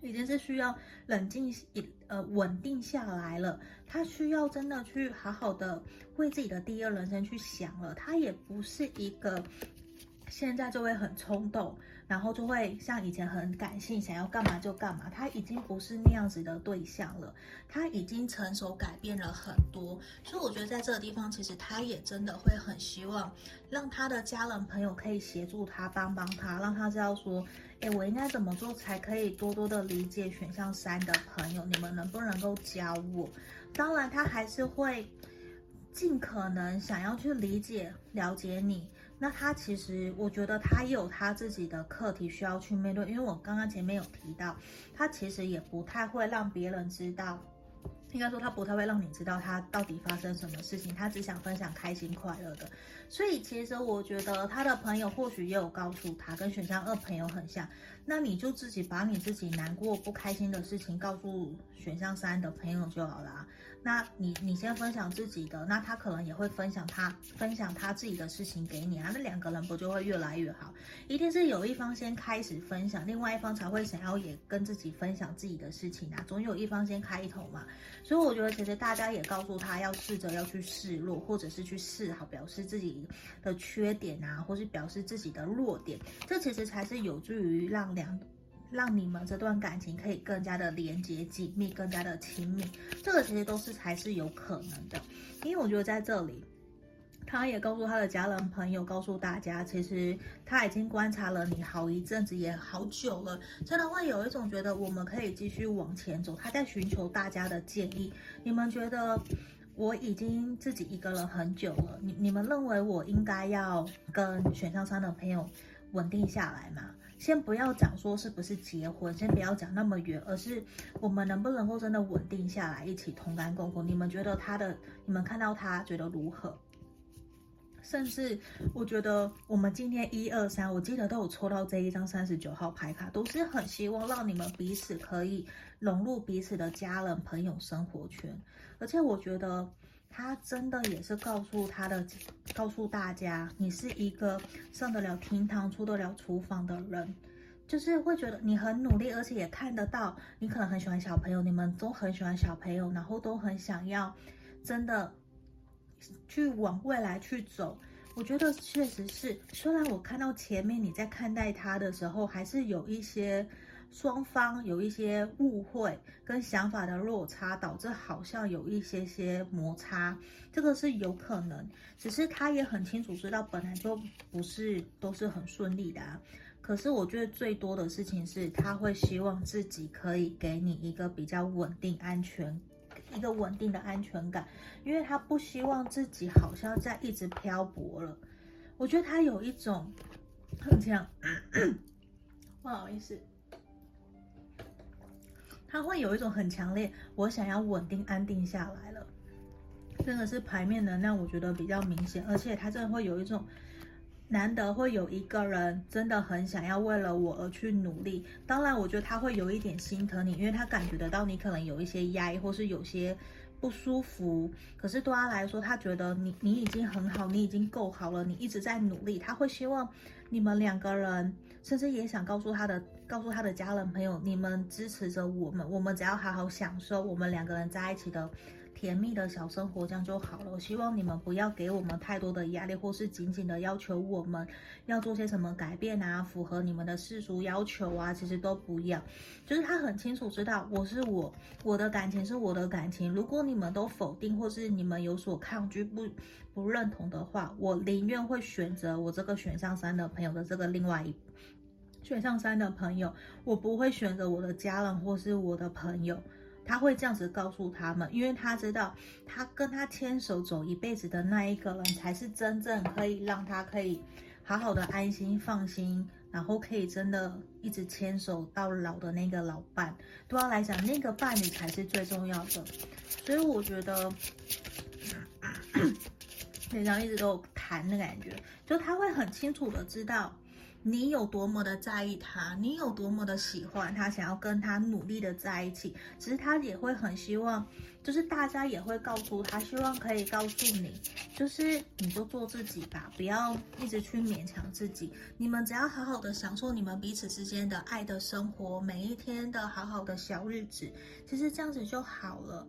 Speaker 1: 已经是需要冷静一呃稳定下来了，他需要真的去好好的为自己的第二人生去想了，他也不是一个现在就会很冲动。然后就会像以前很感性，想要干嘛就干嘛。他已经不是那样子的对象了，他已经成熟改变了很多。所以我觉得在这个地方，其实他也真的会很希望让他的家人朋友可以协助他，帮帮他，让他知道说，诶，我应该怎么做才可以多多的理解选项三的朋友，你们能不能够教我？当然，他还是会尽可能想要去理解、了解你。那他其实，我觉得他也有他自己的课题需要去面对，因为我刚刚前面有提到，他其实也不太会让别人知道，应该说他不太会让你知道他到底发生什么事情，他只想分享开心快乐的。所以其实我觉得他的朋友或许也有告诉他，跟选项二朋友很像，那你就自己把你自己难过不开心的事情告诉选项三的朋友就好了。那你你先分享自己的，那他可能也会分享他分享他自己的事情给你啊，那两个人不就会越来越好？一定是有一方先开始分享，另外一方才会想要也跟自己分享自己的事情啊，总有一方先开头嘛。所以我觉得其实大家也告诉他要试着要去示弱，或者是去示好，表示自己的缺点啊，或是表示自己的弱点，这其实才是有助于让两。让你们这段感情可以更加的连接紧密，更加的亲密，这个其实都是才是有可能的。因为我觉得在这里，他也告诉他的家人朋友，告诉大家，其实他已经观察了你好一阵子，也好久了，真的会有一种觉得我们可以继续往前走。他在寻求大家的建议，你们觉得我已经自己一个人很久了，你你们认为我应该要跟选项三的朋友稳定下来吗？先不要讲说是不是结婚，先不要讲那么远，而是我们能不能够真的稳定下来，一起同甘共苦？你们觉得他的，你们看到他觉得如何？甚至我觉得我们今天一二三，我记得都有抽到这一张三十九号牌卡，都是很希望让你们彼此可以融入彼此的家人、朋友、生活圈，而且我觉得。他真的也是告诉他的，告诉大家，你是一个上得了厅堂、出得了厨房的人，就是会觉得你很努力，而且也看得到你可能很喜欢小朋友，你们都很喜欢小朋友，然后都很想要真的去往未来去走。我觉得确实是，虽然我看到前面你在看待他的时候，还是有一些。双方有一些误会跟想法的落差，导致好像有一些些摩擦，这个是有可能。只是他也很清楚知道，本来就不是都是很顺利的啊。可是我觉得最多的事情是，他会希望自己可以给你一个比较稳定、安全，一个稳定的安全感，因为他不希望自己好像在一直漂泊了。我觉得他有一种很强，不好意思。他会有一种很强烈，我想要稳定安定下来了，真的是牌面能量，我觉得比较明显，而且他真的会有一种难得会有一个人真的很想要为了我而去努力。当然，我觉得他会有一点心疼你，因为他感觉得到你可能有一些压抑或是有些不舒服。可是对他来说，他觉得你你已经很好，你已经够好了，你一直在努力。他会希望你们两个人，甚至也想告诉他的。告诉他的家人朋友，你们支持着我们，我们只要好好享受我们两个人在一起的甜蜜的小生活，这样就好了。我希望你们不要给我们太多的压力，或是紧紧的要求我们要做些什么改变啊，符合你们的世俗要求啊，其实都不要。就是他很清楚知道我是我，我的感情是我的感情。如果你们都否定，或是你们有所抗拒、不不认同的话，我宁愿会选择我这个选项三的朋友的这个另外一。选项三的朋友，我不会选择我的家人或是我的朋友，他会这样子告诉他们，因为他知道，他跟他牵手走一辈子的那一个人，才是真正可以让他可以好好的安心放心，然后可以真的一直牵手到老的那个老伴。对他来讲，那个伴侣才是最重要的。所以我觉得，非常一直都有谈的感觉，就他会很清楚的知道。你有多么的在意他，你有多么的喜欢他，想要跟他努力的在一起。其实他也会很希望，就是大家也会告诉他，希望可以告诉你，就是你就做自己吧，不要一直去勉强自己。你们只要好好的享受你们彼此之间的爱的生活，每一天的好好的小日子，其实这样子就好了。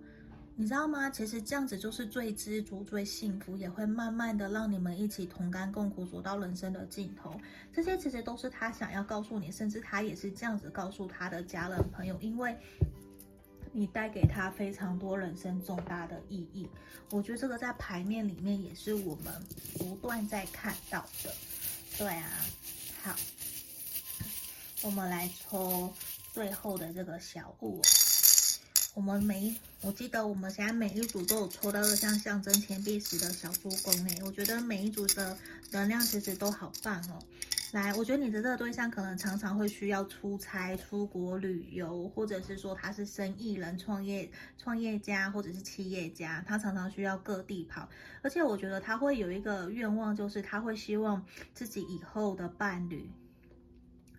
Speaker 1: 你知道吗？其实这样子就是最知足、最幸福，也会慢慢的让你们一起同甘共苦，走到人生的尽头。这些其实都是他想要告诉你，甚至他也是这样子告诉他的家人朋友，因为你带给他非常多人生重大的意义。我觉得这个在牌面里面也是我们不断在看到的。对啊，好，我们来抽最后的这个小物。我们每，我记得我们现在每一组都有抽到的像象征钱币石的小猪公诶，我觉得每一组的能量其实都好棒哦。来，我觉得你的这个对象可能常常会需要出差、出国旅游，或者是说他是生意人、创业创业家或者是企业家，他常常需要各地跑，而且我觉得他会有一个愿望，就是他会希望自己以后的伴侣。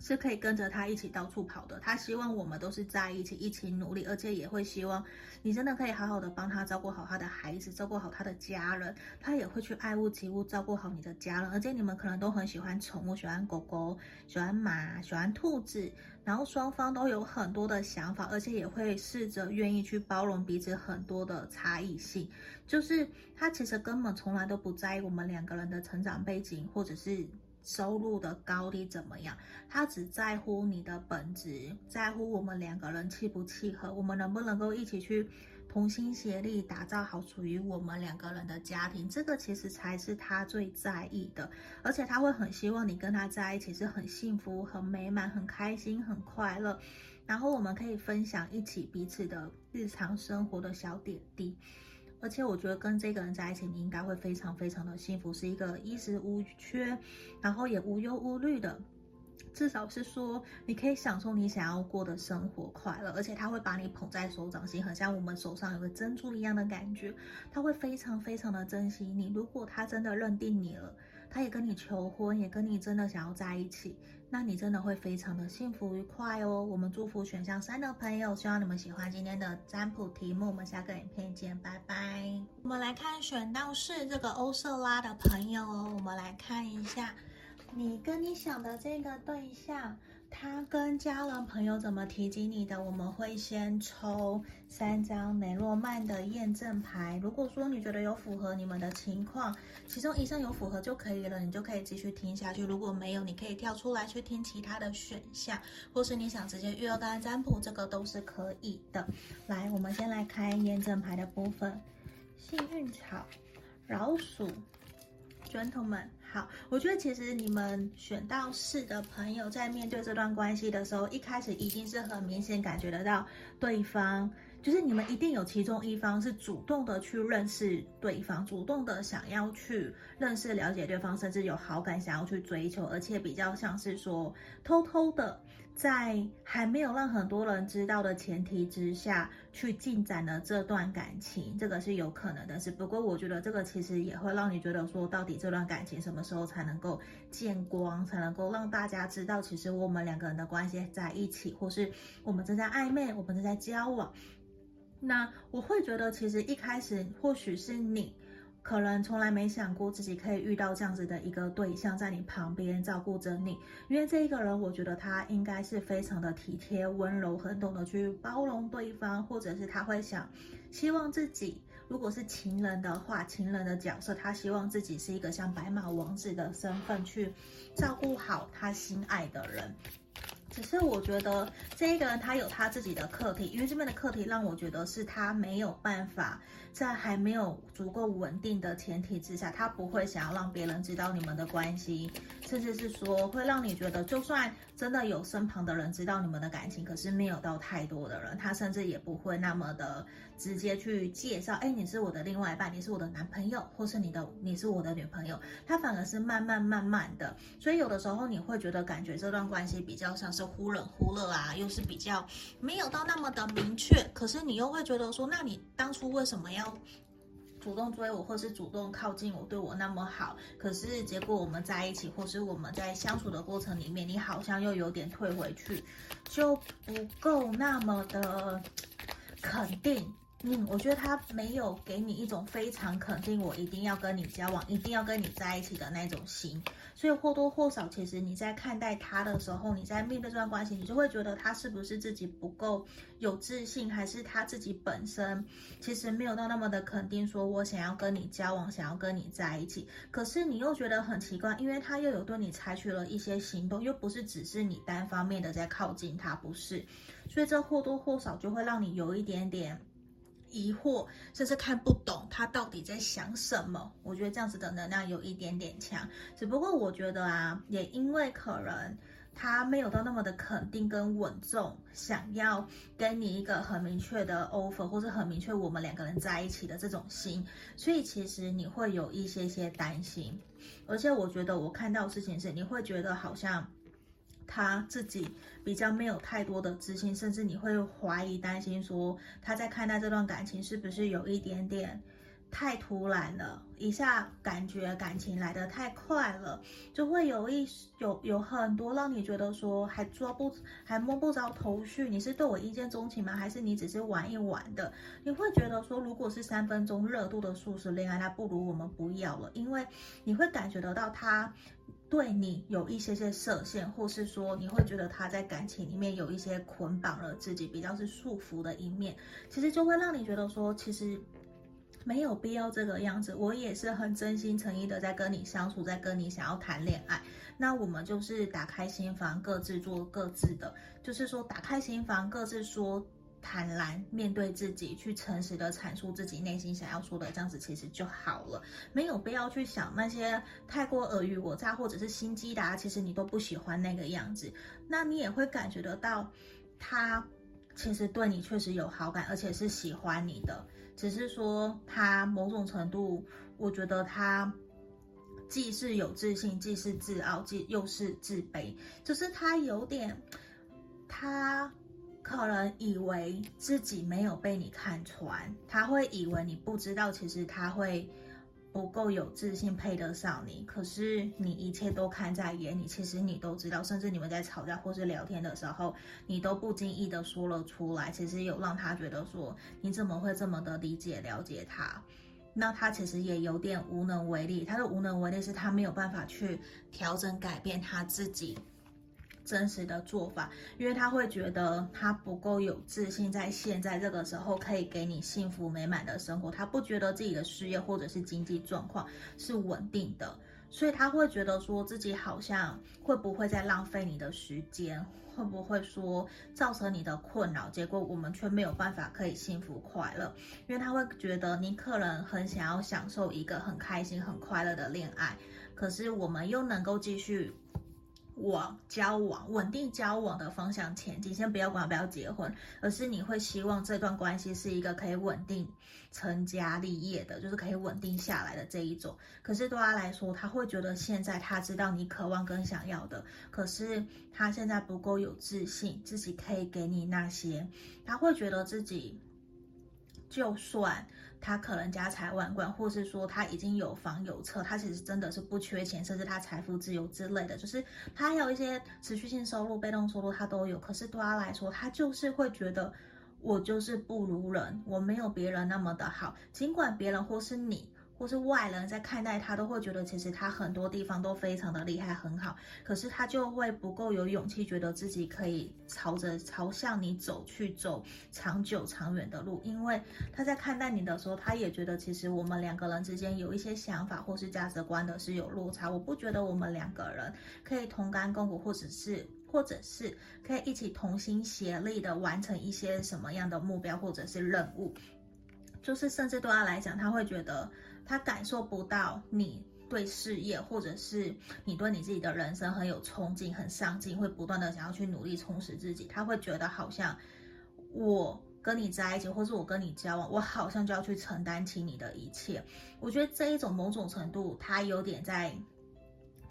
Speaker 1: 是可以跟着他一起到处跑的。他希望我们都是在一起，一起努力，而且也会希望你真的可以好好的帮他照顾好他的孩子，照顾好他的家人。他也会去爱屋及乌，照顾好你的家人。而且你们可能都很喜欢宠物，喜欢狗狗，喜欢马，喜欢兔子。然后双方都有很多的想法，而且也会试着愿意去包容彼此很多的差异性。就是他其实根本从来都不在意我们两个人的成长背景，或者是。收入的高低怎么样？他只在乎你的本质，在乎我们两个人契不契合，我们能不能够一起去同心协力打造好属于我们两个人的家庭。这个其实才是他最在意的，而且他会很希望你跟他在一起是很幸福、很美满、很开心、很快乐，然后我们可以分享一起彼此的日常生活的小点滴。而且我觉得跟这个人在一起，你应该会非常非常的幸福，是一个衣食无缺，然后也无忧无虑的，至少是说你可以享受你想要过的生活快乐，而且他会把你捧在手掌心，很像我们手上有个珍珠一样的感觉，他会非常非常的珍惜你。如果他真的认定你了，他也跟你求婚，也跟你真的想要在一起。那你真的会非常的幸福愉快哦。我们祝福选项三的朋友，希望你们喜欢今天的占卜题目。我们下个影片见，拜拜。我们来看选到是这个欧瑟拉的朋友哦，我们来看一下你跟你想的这个对象。他跟家人朋友怎么提及你的？我们会先抽三张梅洛曼的验证牌。如果说你觉得有符合你们的情况，其中一项有符合就可以了，你就可以继续听下去。如果没有，你可以跳出来去听其他的选项，或是你想直接预约个案占卜，这个都是可以的。来，我们先来开验证牌的部分：幸运草、老鼠、gentleman。好，我觉得其实你们选到四的朋友，在面对这段关系的时候，一开始一定是很明显感觉得到对方，就是你们一定有其中一方是主动的去认识对方，主动的想要去认识、了解对方，甚至有好感想要去追求，而且比较像是说偷偷的。在还没有让很多人知道的前提之下去进展了这段感情，这个是有可能的。只不过我觉得这个其实也会让你觉得说，到底这段感情什么时候才能够见光，才能够让大家知道，其实我们两个人的关系在一起，或是我们正在暧昧，我们正在交往。那我会觉得，其实一开始或许是你。可能从来没想过自己可以遇到这样子的一个对象在你旁边照顾着你，因为这一个人，我觉得他应该是非常的体贴、温柔，很懂得去包容对方，或者是他会想，希望自己如果是情人的话，情人的角色，他希望自己是一个像白马王子的身份去照顾好他心爱的人。只是我觉得这一个人他有他自己的课题，因为这边的课题让我觉得是他没有办法在还没有足够稳定的前提之下，他不会想要让别人知道你们的关系，甚至是说会让你觉得，就算真的有身旁的人知道你们的感情，可是没有到太多的人，他甚至也不会那么的直接去介绍，哎，你是我的另外一半，你是我的男朋友，或是你的你是我的女朋友，他反而是慢慢慢慢的，所以有的时候你会觉得感觉这段关系比较像是。忽冷忽热啊，又是比较没有到那么的明确，可是你又会觉得说，那你当初为什么要主动追我，或是主动靠近我，对我那么好？可是结果我们在一起，或是我们在相处的过程里面，你好像又有点退回去，就不够那么的肯定。嗯，我觉得他没有给你一种非常肯定，我一定要跟你交往，一定要跟你在一起的那种心。所以或多或少，其实你在看待他的时候，你在面对这段关系，你就会觉得他是不是自己不够有自信，还是他自己本身其实没有到那么的肯定，说我想要跟你交往，想要跟你在一起。可是你又觉得很奇怪，因为他又有对你采取了一些行动，又不是只是你单方面的在靠近他，不是？所以这或多或少就会让你有一点点。疑惑，甚至看不懂他到底在想什么。我觉得这样子的能量有一点点强，只不过我觉得啊，也因为可能他没有到那么的肯定跟稳重，想要跟你一个很明确的 offer，或是很明确我们两个人在一起的这种心，所以其实你会有一些些担心。而且我觉得我看到事情是，你会觉得好像。他自己比较没有太多的自信，甚至你会怀疑、担心，说他在看待这段感情是不是有一点点太突然了，一下感觉感情来得太快了，就会有一有有很多让你觉得说还抓不还摸不着头绪，你是对我一见钟情吗？还是你只是玩一玩的？你会觉得说，如果是三分钟热度的速食恋爱，那不如我们不要了，因为你会感觉得到他。对你有一些些设限，或是说你会觉得他在感情里面有一些捆绑了自己，比较是束缚的一面，其实就会让你觉得说，其实没有必要这个样子。我也是很真心诚意的在跟你相处，在跟你想要谈恋爱，那我们就是打开心房，各自做各自的，就是说打开心房，各自说。坦然面对自己，去诚实的阐述自己内心想要说的，这样子其实就好了，没有必要去想那些太过尔虞我诈或者是心机的，其实你都不喜欢那个样子，那你也会感觉得到，他其实对你确实有好感，而且是喜欢你的，只是说他某种程度，我觉得他既是有自信，既是自傲，既又是自卑，就是他有点他。可能以为自己没有被你看穿，他会以为你不知道，其实他会不够有自信配得上你。可是你一切都看在眼里，其实你都知道，甚至你们在吵架或是聊天的时候，你都不经意的说了出来。其实有让他觉得说，你怎么会这么的理解了解他？那他其实也有点无能为力。他的无能为力是他没有办法去调整改变他自己。真实的做法，因为他会觉得他不够有自信，在现在这个时候可以给你幸福美满的生活，他不觉得自己的事业或者是经济状况是稳定的，所以他会觉得说自己好像会不会在浪费你的时间，会不会说造成你的困扰，结果我们却没有办法可以幸福快乐，因为他会觉得你可能很想要享受一个很开心、很快乐的恋爱，可是我们又能够继续。往交往、稳定交往的方向前进，先不要管不要结婚，而是你会希望这段关系是一个可以稳定成家立业的，就是可以稳定下来的这一种。可是对他来说，他会觉得现在他知道你渴望跟想要的，可是他现在不够有自信，自己可以给你那些，他会觉得自己就算。他可能家财万贯，或是说他已经有房有车，他其实真的是不缺钱，甚至他财富自由之类的，就是他有一些持续性收入、被动收入他都有。可是对他来说，他就是会觉得我就是不如人，我没有别人那么的好。尽管别人或是你或是外人在看待他，都会觉得其实他很多地方都非常的厉害，很好。可是他就会不够有勇气，觉得自己可以朝着朝向你走去，走长久长远的路。因为他在看待你的时候，他也觉得其实我们两个人之间有一些想法或是价值观的是有落差。我不觉得我们两个人可以同甘共苦，或者是或者是可以一起同心协力的完成一些什么样的目标或者是任务。就是甚至对他来讲，他会觉得。他感受不到你对事业，或者是你对你自己的人生很有冲劲、很上进，会不断的想要去努力充实自己。他会觉得好像我跟你在一起，或是我跟你交往，我好像就要去承担起你的一切。我觉得这一种某种程度，他有点在。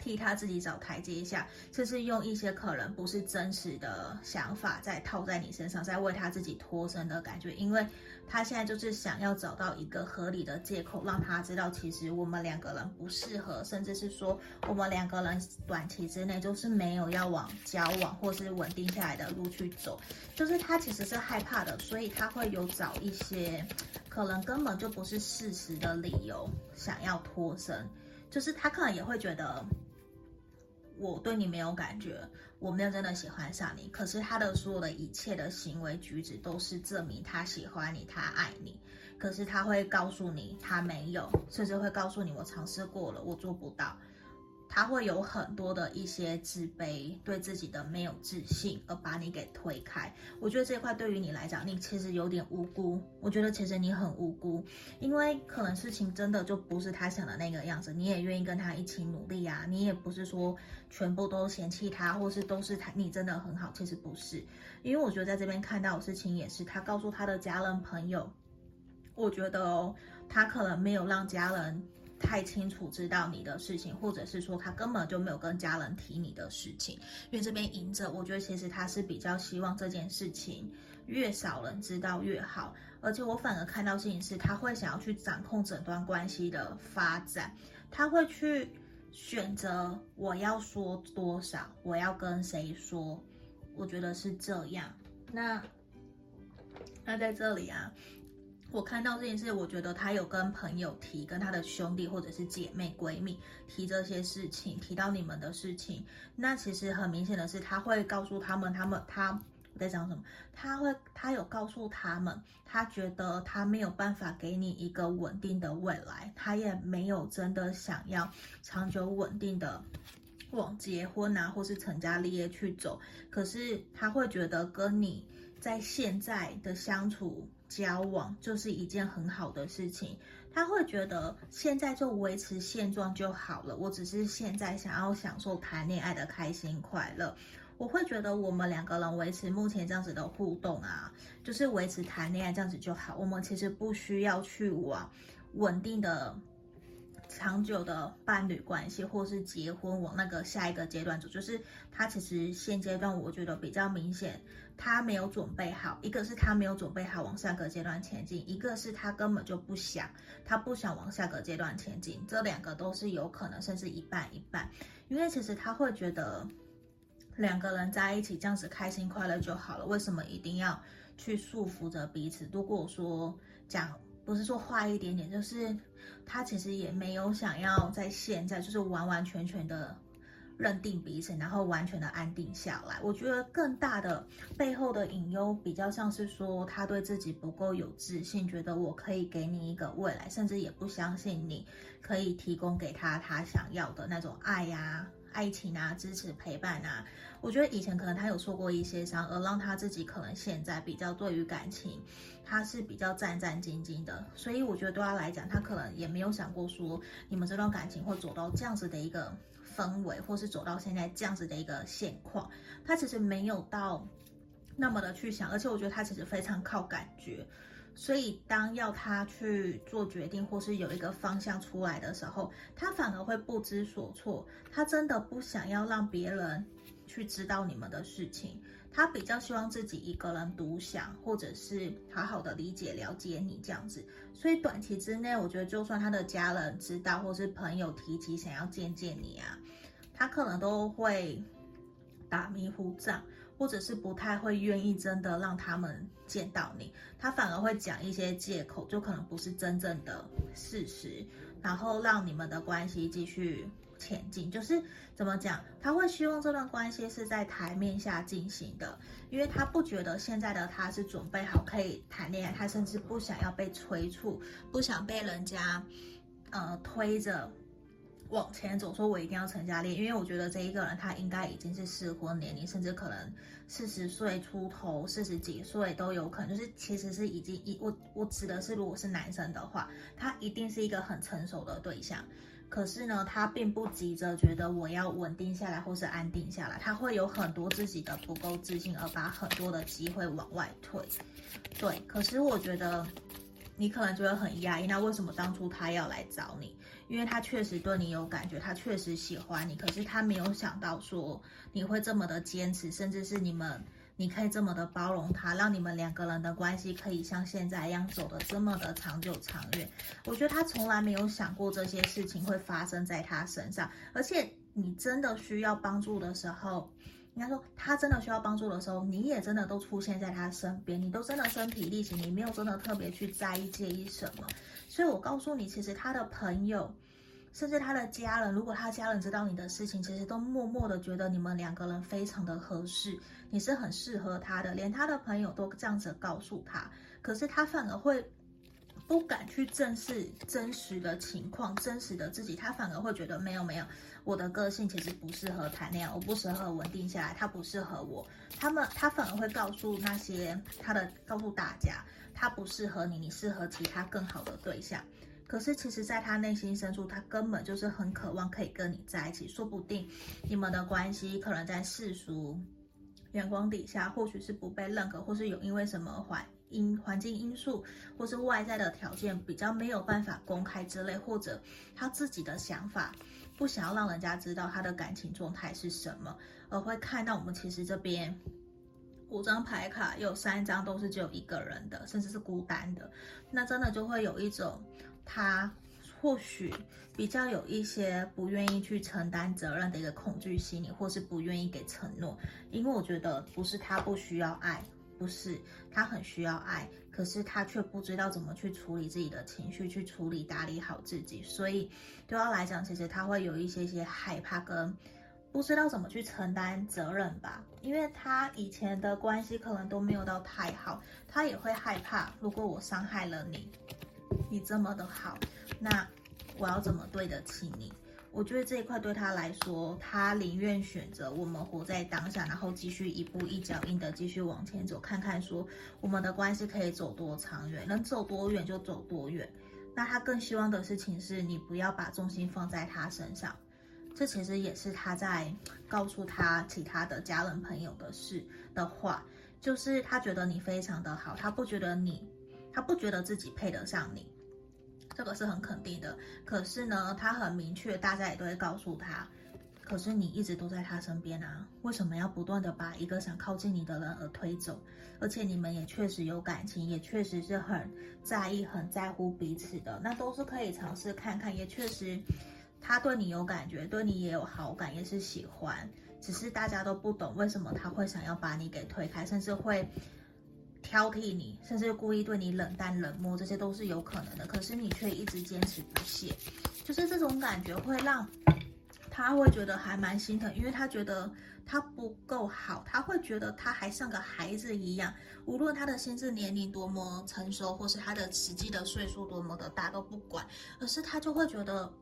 Speaker 1: 替他自己找台阶下，就是用一些可能不是真实的想法在套在你身上，在为他自己脱身的感觉。因为他现在就是想要找到一个合理的借口，让他知道其实我们两个人不适合，甚至是说我们两个人短期之内就是没有要往交往或是稳定下来的路去走。就是他其实是害怕的，所以他会有找一些可能根本就不是事实的理由想要脱身。就是他可能也会觉得。我对你没有感觉，我没有真的喜欢上你。可是他的所有的一切的行为举止都是证明他喜欢你，他爱你。可是他会告诉你他没有，甚至会告诉你我尝试过了，我做不到。他会有很多的一些自卑，对自己的没有自信，而把你给推开。我觉得这一块对于你来讲，你其实有点无辜。我觉得其实你很无辜，因为可能事情真的就不是他想的那个样子。你也愿意跟他一起努力啊，你也不是说全部都嫌弃他，或是都是他你真的很好。其实不是，因为我觉得在这边看到的事情也是，他告诉他的家人朋友，我觉得哦，他可能没有让家人。太清楚知道你的事情，或者是说他根本就没有跟家人提你的事情，因为这边隐着，我觉得其实他是比较希望这件事情越少人知道越好，而且我反而看到事情是他会想要去掌控整段关系的发展，他会去选择我要说多少，我要跟谁说，我觉得是这样。那那在这里啊。我看到这件事，我觉得他有跟朋友提，跟他的兄弟或者是姐妹、闺蜜提这些事情，提到你们的事情。那其实很明显的是，他会告诉他们，他们他在讲什么？他会他有告诉他们，他觉得他没有办法给你一个稳定的未来，他也没有真的想要长久稳定的往结婚啊，或是成家立业去走。可是他会觉得跟你在现在的相处。交往就是一件很好的事情，他会觉得现在就维持现状就好了。我只是现在想要享受谈恋爱的开心快乐。我会觉得我们两个人维持目前这样子的互动啊，就是维持谈恋爱这样子就好。我们其实不需要去往稳定的、长久的伴侣关系，或是结婚往那个下一个阶段走。就是他其实现阶段我觉得比较明显。他没有准备好，一个是他没有准备好往下个阶段前进，一个是他根本就不想，他不想往下个阶段前进，这两个都是有可能，甚至一半一半。因为其实他会觉得两个人在一起这样子开心快乐就好了，为什么一定要去束缚着彼此？如果说讲不是说坏一点点，就是他其实也没有想要在现在就是完完全全的。认定彼此，然后完全的安定下来。我觉得更大的背后的隐忧，比较像是说他对自己不够有自信，觉得我可以给你一个未来，甚至也不相信你可以提供给他他想要的那种爱呀、爱情啊、支持陪伴啊。我觉得以前可能他有受过一些伤，而让他自己可能现在比较对于感情，他是比较战战兢兢的。所以我觉得对他来讲，他可能也没有想过说你们这段感情会走到这样子的一个。氛围，或是走到现在这样子的一个现况，他其实没有到那么的去想，而且我觉得他其实非常靠感觉，所以当要他去做决定，或是有一个方向出来的时候，他反而会不知所措。他真的不想要让别人去知道你们的事情。他比较希望自己一个人独享，或者是好好的理解了解你这样子。所以短期之内，我觉得就算他的家人知道，或是朋友提及想要见见你啊，他可能都会打迷糊仗，或者是不太会愿意真的让他们见到你。他反而会讲一些借口，就可能不是真正的事实。然后让你们的关系继续前进。就是怎么讲，他会希望这段关系是在台面下进行的，因为他不觉得现在的他是准备好可以谈恋爱，他甚至不想要被催促，不想被人家呃推着。往前走，说我一定要成家立业，因为我觉得这一个人他应该已经是适婚年龄，甚至可能四十岁出头、四十几岁都有可能，就是其实是已经一我我指的是，如果是男生的话，他一定是一个很成熟的对象。可是呢，他并不急着觉得我要稳定下来或是安定下来，他会有很多自己的不够自信，而把很多的机会往外推。对，可是我觉得。你可能觉得很压抑，那为什么当初他要来找你？因为他确实对你有感觉，他确实喜欢你，可是他没有想到说你会这么的坚持，甚至是你们你可以这么的包容他，让你们两个人的关系可以像现在一样走得这么的长久长远。我觉得他从来没有想过这些事情会发生在他身上，而且你真的需要帮助的时候。应该说，他真的需要帮助的时候，你也真的都出现在他身边，你都真的身体力行，你没有真的特别去在意介意什么。所以我告诉你，其实他的朋友，甚至他的家人，如果他家人知道你的事情，其实都默默的觉得你们两个人非常的合适，你是很适合他的，连他的朋友都这样子告诉他，可是他反而会。不敢去正视真实的情况，真实的自己，他反而会觉得没有没有，我的个性其实不适合谈恋爱，我不适合稳定下来，他不适合我。他们他反而会告诉那些他的告诉大家，他不适合你，你适合其他更好的对象。可是其实，在他内心深处，他根本就是很渴望可以跟你在一起，说不定你们的关系可能在世俗眼光底下，或许是不被认可，或是有因为什么坏。因环境因素，或是外在的条件比较没有办法公开之类，或者他自己的想法不想要让人家知道他的感情状态是什么，而会看到我们其实这边五张牌卡有三张都是只有一个人的，甚至是孤单的，那真的就会有一种他或许比较有一些不愿意去承担责任的一个恐惧心理，或是不愿意给承诺，因为我觉得不是他不需要爱。不是，他很需要爱，可是他却不知道怎么去处理自己的情绪，去处理打理好自己，所以对他来讲，其实他会有一些些害怕跟不知道怎么去承担责任吧，因为他以前的关系可能都没有到太好，他也会害怕，如果我伤害了你，你这么的好，那我要怎么对得起你？我觉得这一块对他来说，他宁愿选择我们活在当下，然后继续一步一脚印的继续往前走，看看说我们的关系可以走多长远，能走多远就走多远。那他更希望的事情是你不要把重心放在他身上，这其实也是他在告诉他其他的家人朋友的事的话，就是他觉得你非常的好，他不觉得你，他不觉得自己配得上你。这个是很肯定的，可是呢，他很明确，大家也都会告诉他，可是你一直都在他身边啊，为什么要不断的把一个想靠近你的人而推走？而且你们也确实有感情，也确实是很在意、很在乎彼此的，那都是可以尝试看看，也确实他对你有感觉，对你也有好感，也是喜欢，只是大家都不懂为什么他会想要把你给推开，甚至会。挑剔你，甚至故意对你冷淡冷漠，这些都是有可能的。可是你却一直坚持不懈，就是这种感觉会让他会觉得还蛮心疼，因为他觉得他不够好，他会觉得他还像个孩子一样。无论他的心智年龄多么成熟，或是他的实际的岁数多么的大都不管，而是他就会觉得。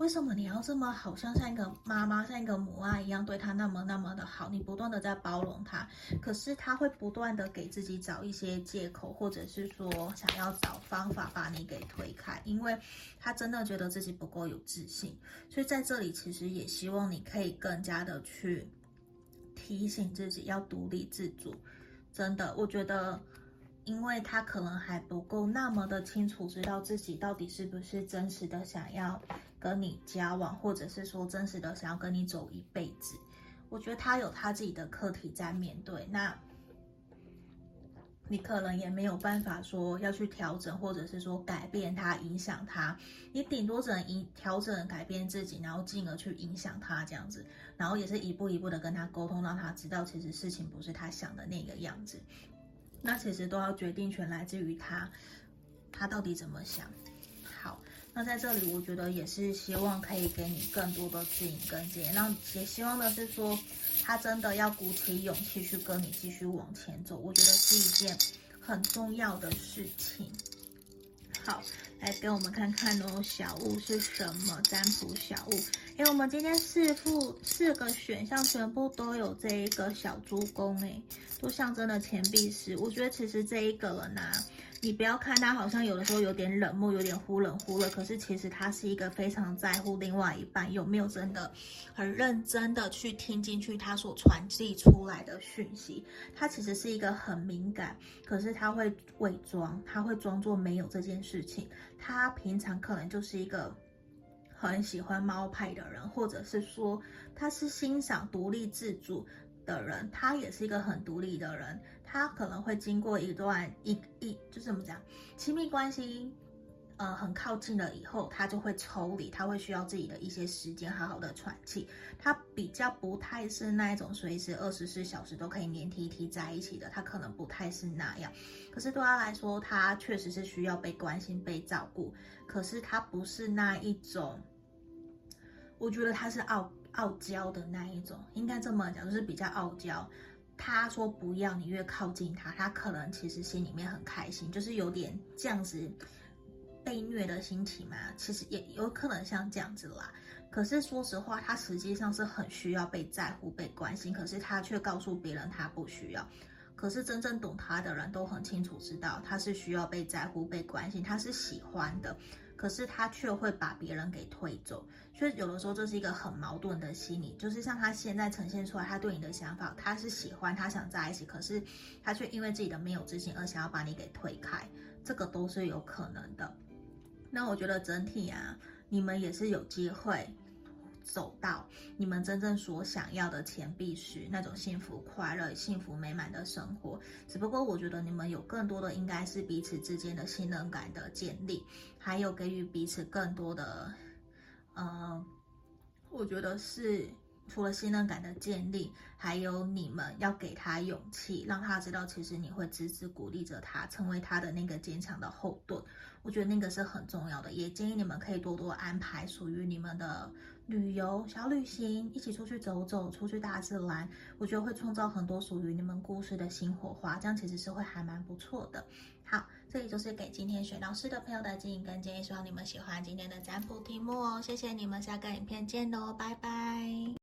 Speaker 1: 为什么你要这么好像像一个妈妈，像一个母爱一样对他那么那么的好？你不断的在包容他，可是他会不断的给自己找一些借口，或者是说想要找方法把你给推开，因为他真的觉得自己不够有自信。所以在这里，其实也希望你可以更加的去提醒自己要独立自主。真的，我觉得。因为他可能还不够那么的清楚，知道自己到底是不是真实的想要跟你交往，或者是说真实的想要跟你走一辈子。我觉得他有他自己的课题在面对，那你可能也没有办法说要去调整，或者是说改变他、影响他。你顶多只能影调整、改变自己，然后进而去影响他这样子，然后也是一步一步的跟他沟通，让他知道其实事情不是他想的那个样子。那其实都要决定权来自于他，他到底怎么想。好，那在这里，我觉得也是希望可以给你更多的指引跟建议。那也希望的是说，他真的要鼓起勇气去跟你继续往前走，我觉得是一件很重要的事情。好，来给我们看看哦，小物是什么？占卜小物，因为我们今天四副四个选项全部都有这一个小猪公，诶，都象征了钱币十。我觉得其实这一个人呐、你不要看他好像有的时候有点冷漠，有点忽冷忽热，可是其实他是一个非常在乎另外一半有没有真的很认真的去听进去他所传递出来的讯息。他其实是一个很敏感，可是他会伪装，他会装作没有这件事情。他平常可能就是一个很喜欢猫派的人，或者是说他是欣赏独立自主的人，他也是一个很独立的人。他可能会经过一段一一就怎么讲，亲密关系，呃，很靠近了以后，他就会抽离，他会需要自己的一些时间，好好的喘气。他比较不太是那一种随时二十四小时都可以黏贴贴在一起的，他可能不太是那样。可是对他来说，他确实是需要被关心、被照顾。可是他不是那一种，我觉得他是傲傲娇的那一种，应该这么讲，就是比较傲娇。他说不要，你越靠近他，他可能其实心里面很开心，就是有点这样子被虐的心情嘛。其实也有可能像这样子啦。可是说实话，他实际上是很需要被在乎、被关心，可是他却告诉别人他不需要。可是真正懂他的人都很清楚知道，他是需要被在乎、被关心，他是喜欢的。可是他却会把别人给推走，所以有的时候这是一个很矛盾的心理，就是像他现在呈现出来，他对你的想法，他是喜欢，他想在一起，可是他却因为自己的没有自信而想要把你给推开，这个都是有可能的。那我觉得整体啊，你们也是有机会。走到你们真正所想要的钱币时，那种幸福、快乐、幸福美满的生活。只不过我觉得你们有更多的应该是彼此之间的信任感的建立，还有给予彼此更多的，呃，我觉得是除了信任感的建立，还有你们要给他勇气，让他知道其实你会支持鼓励着他，成为他的那个坚强的后盾。我觉得那个是很重要的，也建议你们可以多多安排属于你们的。旅游小旅行，一起出去走走，出去大自然，我觉得会创造很多属于你们故事的新火花，这样其实是会还蛮不错的。好，这里就是给今天选老师的朋友的建议跟建议，希望你们喜欢今天的占卜题目哦。谢谢你们，下个影片见喽，拜拜。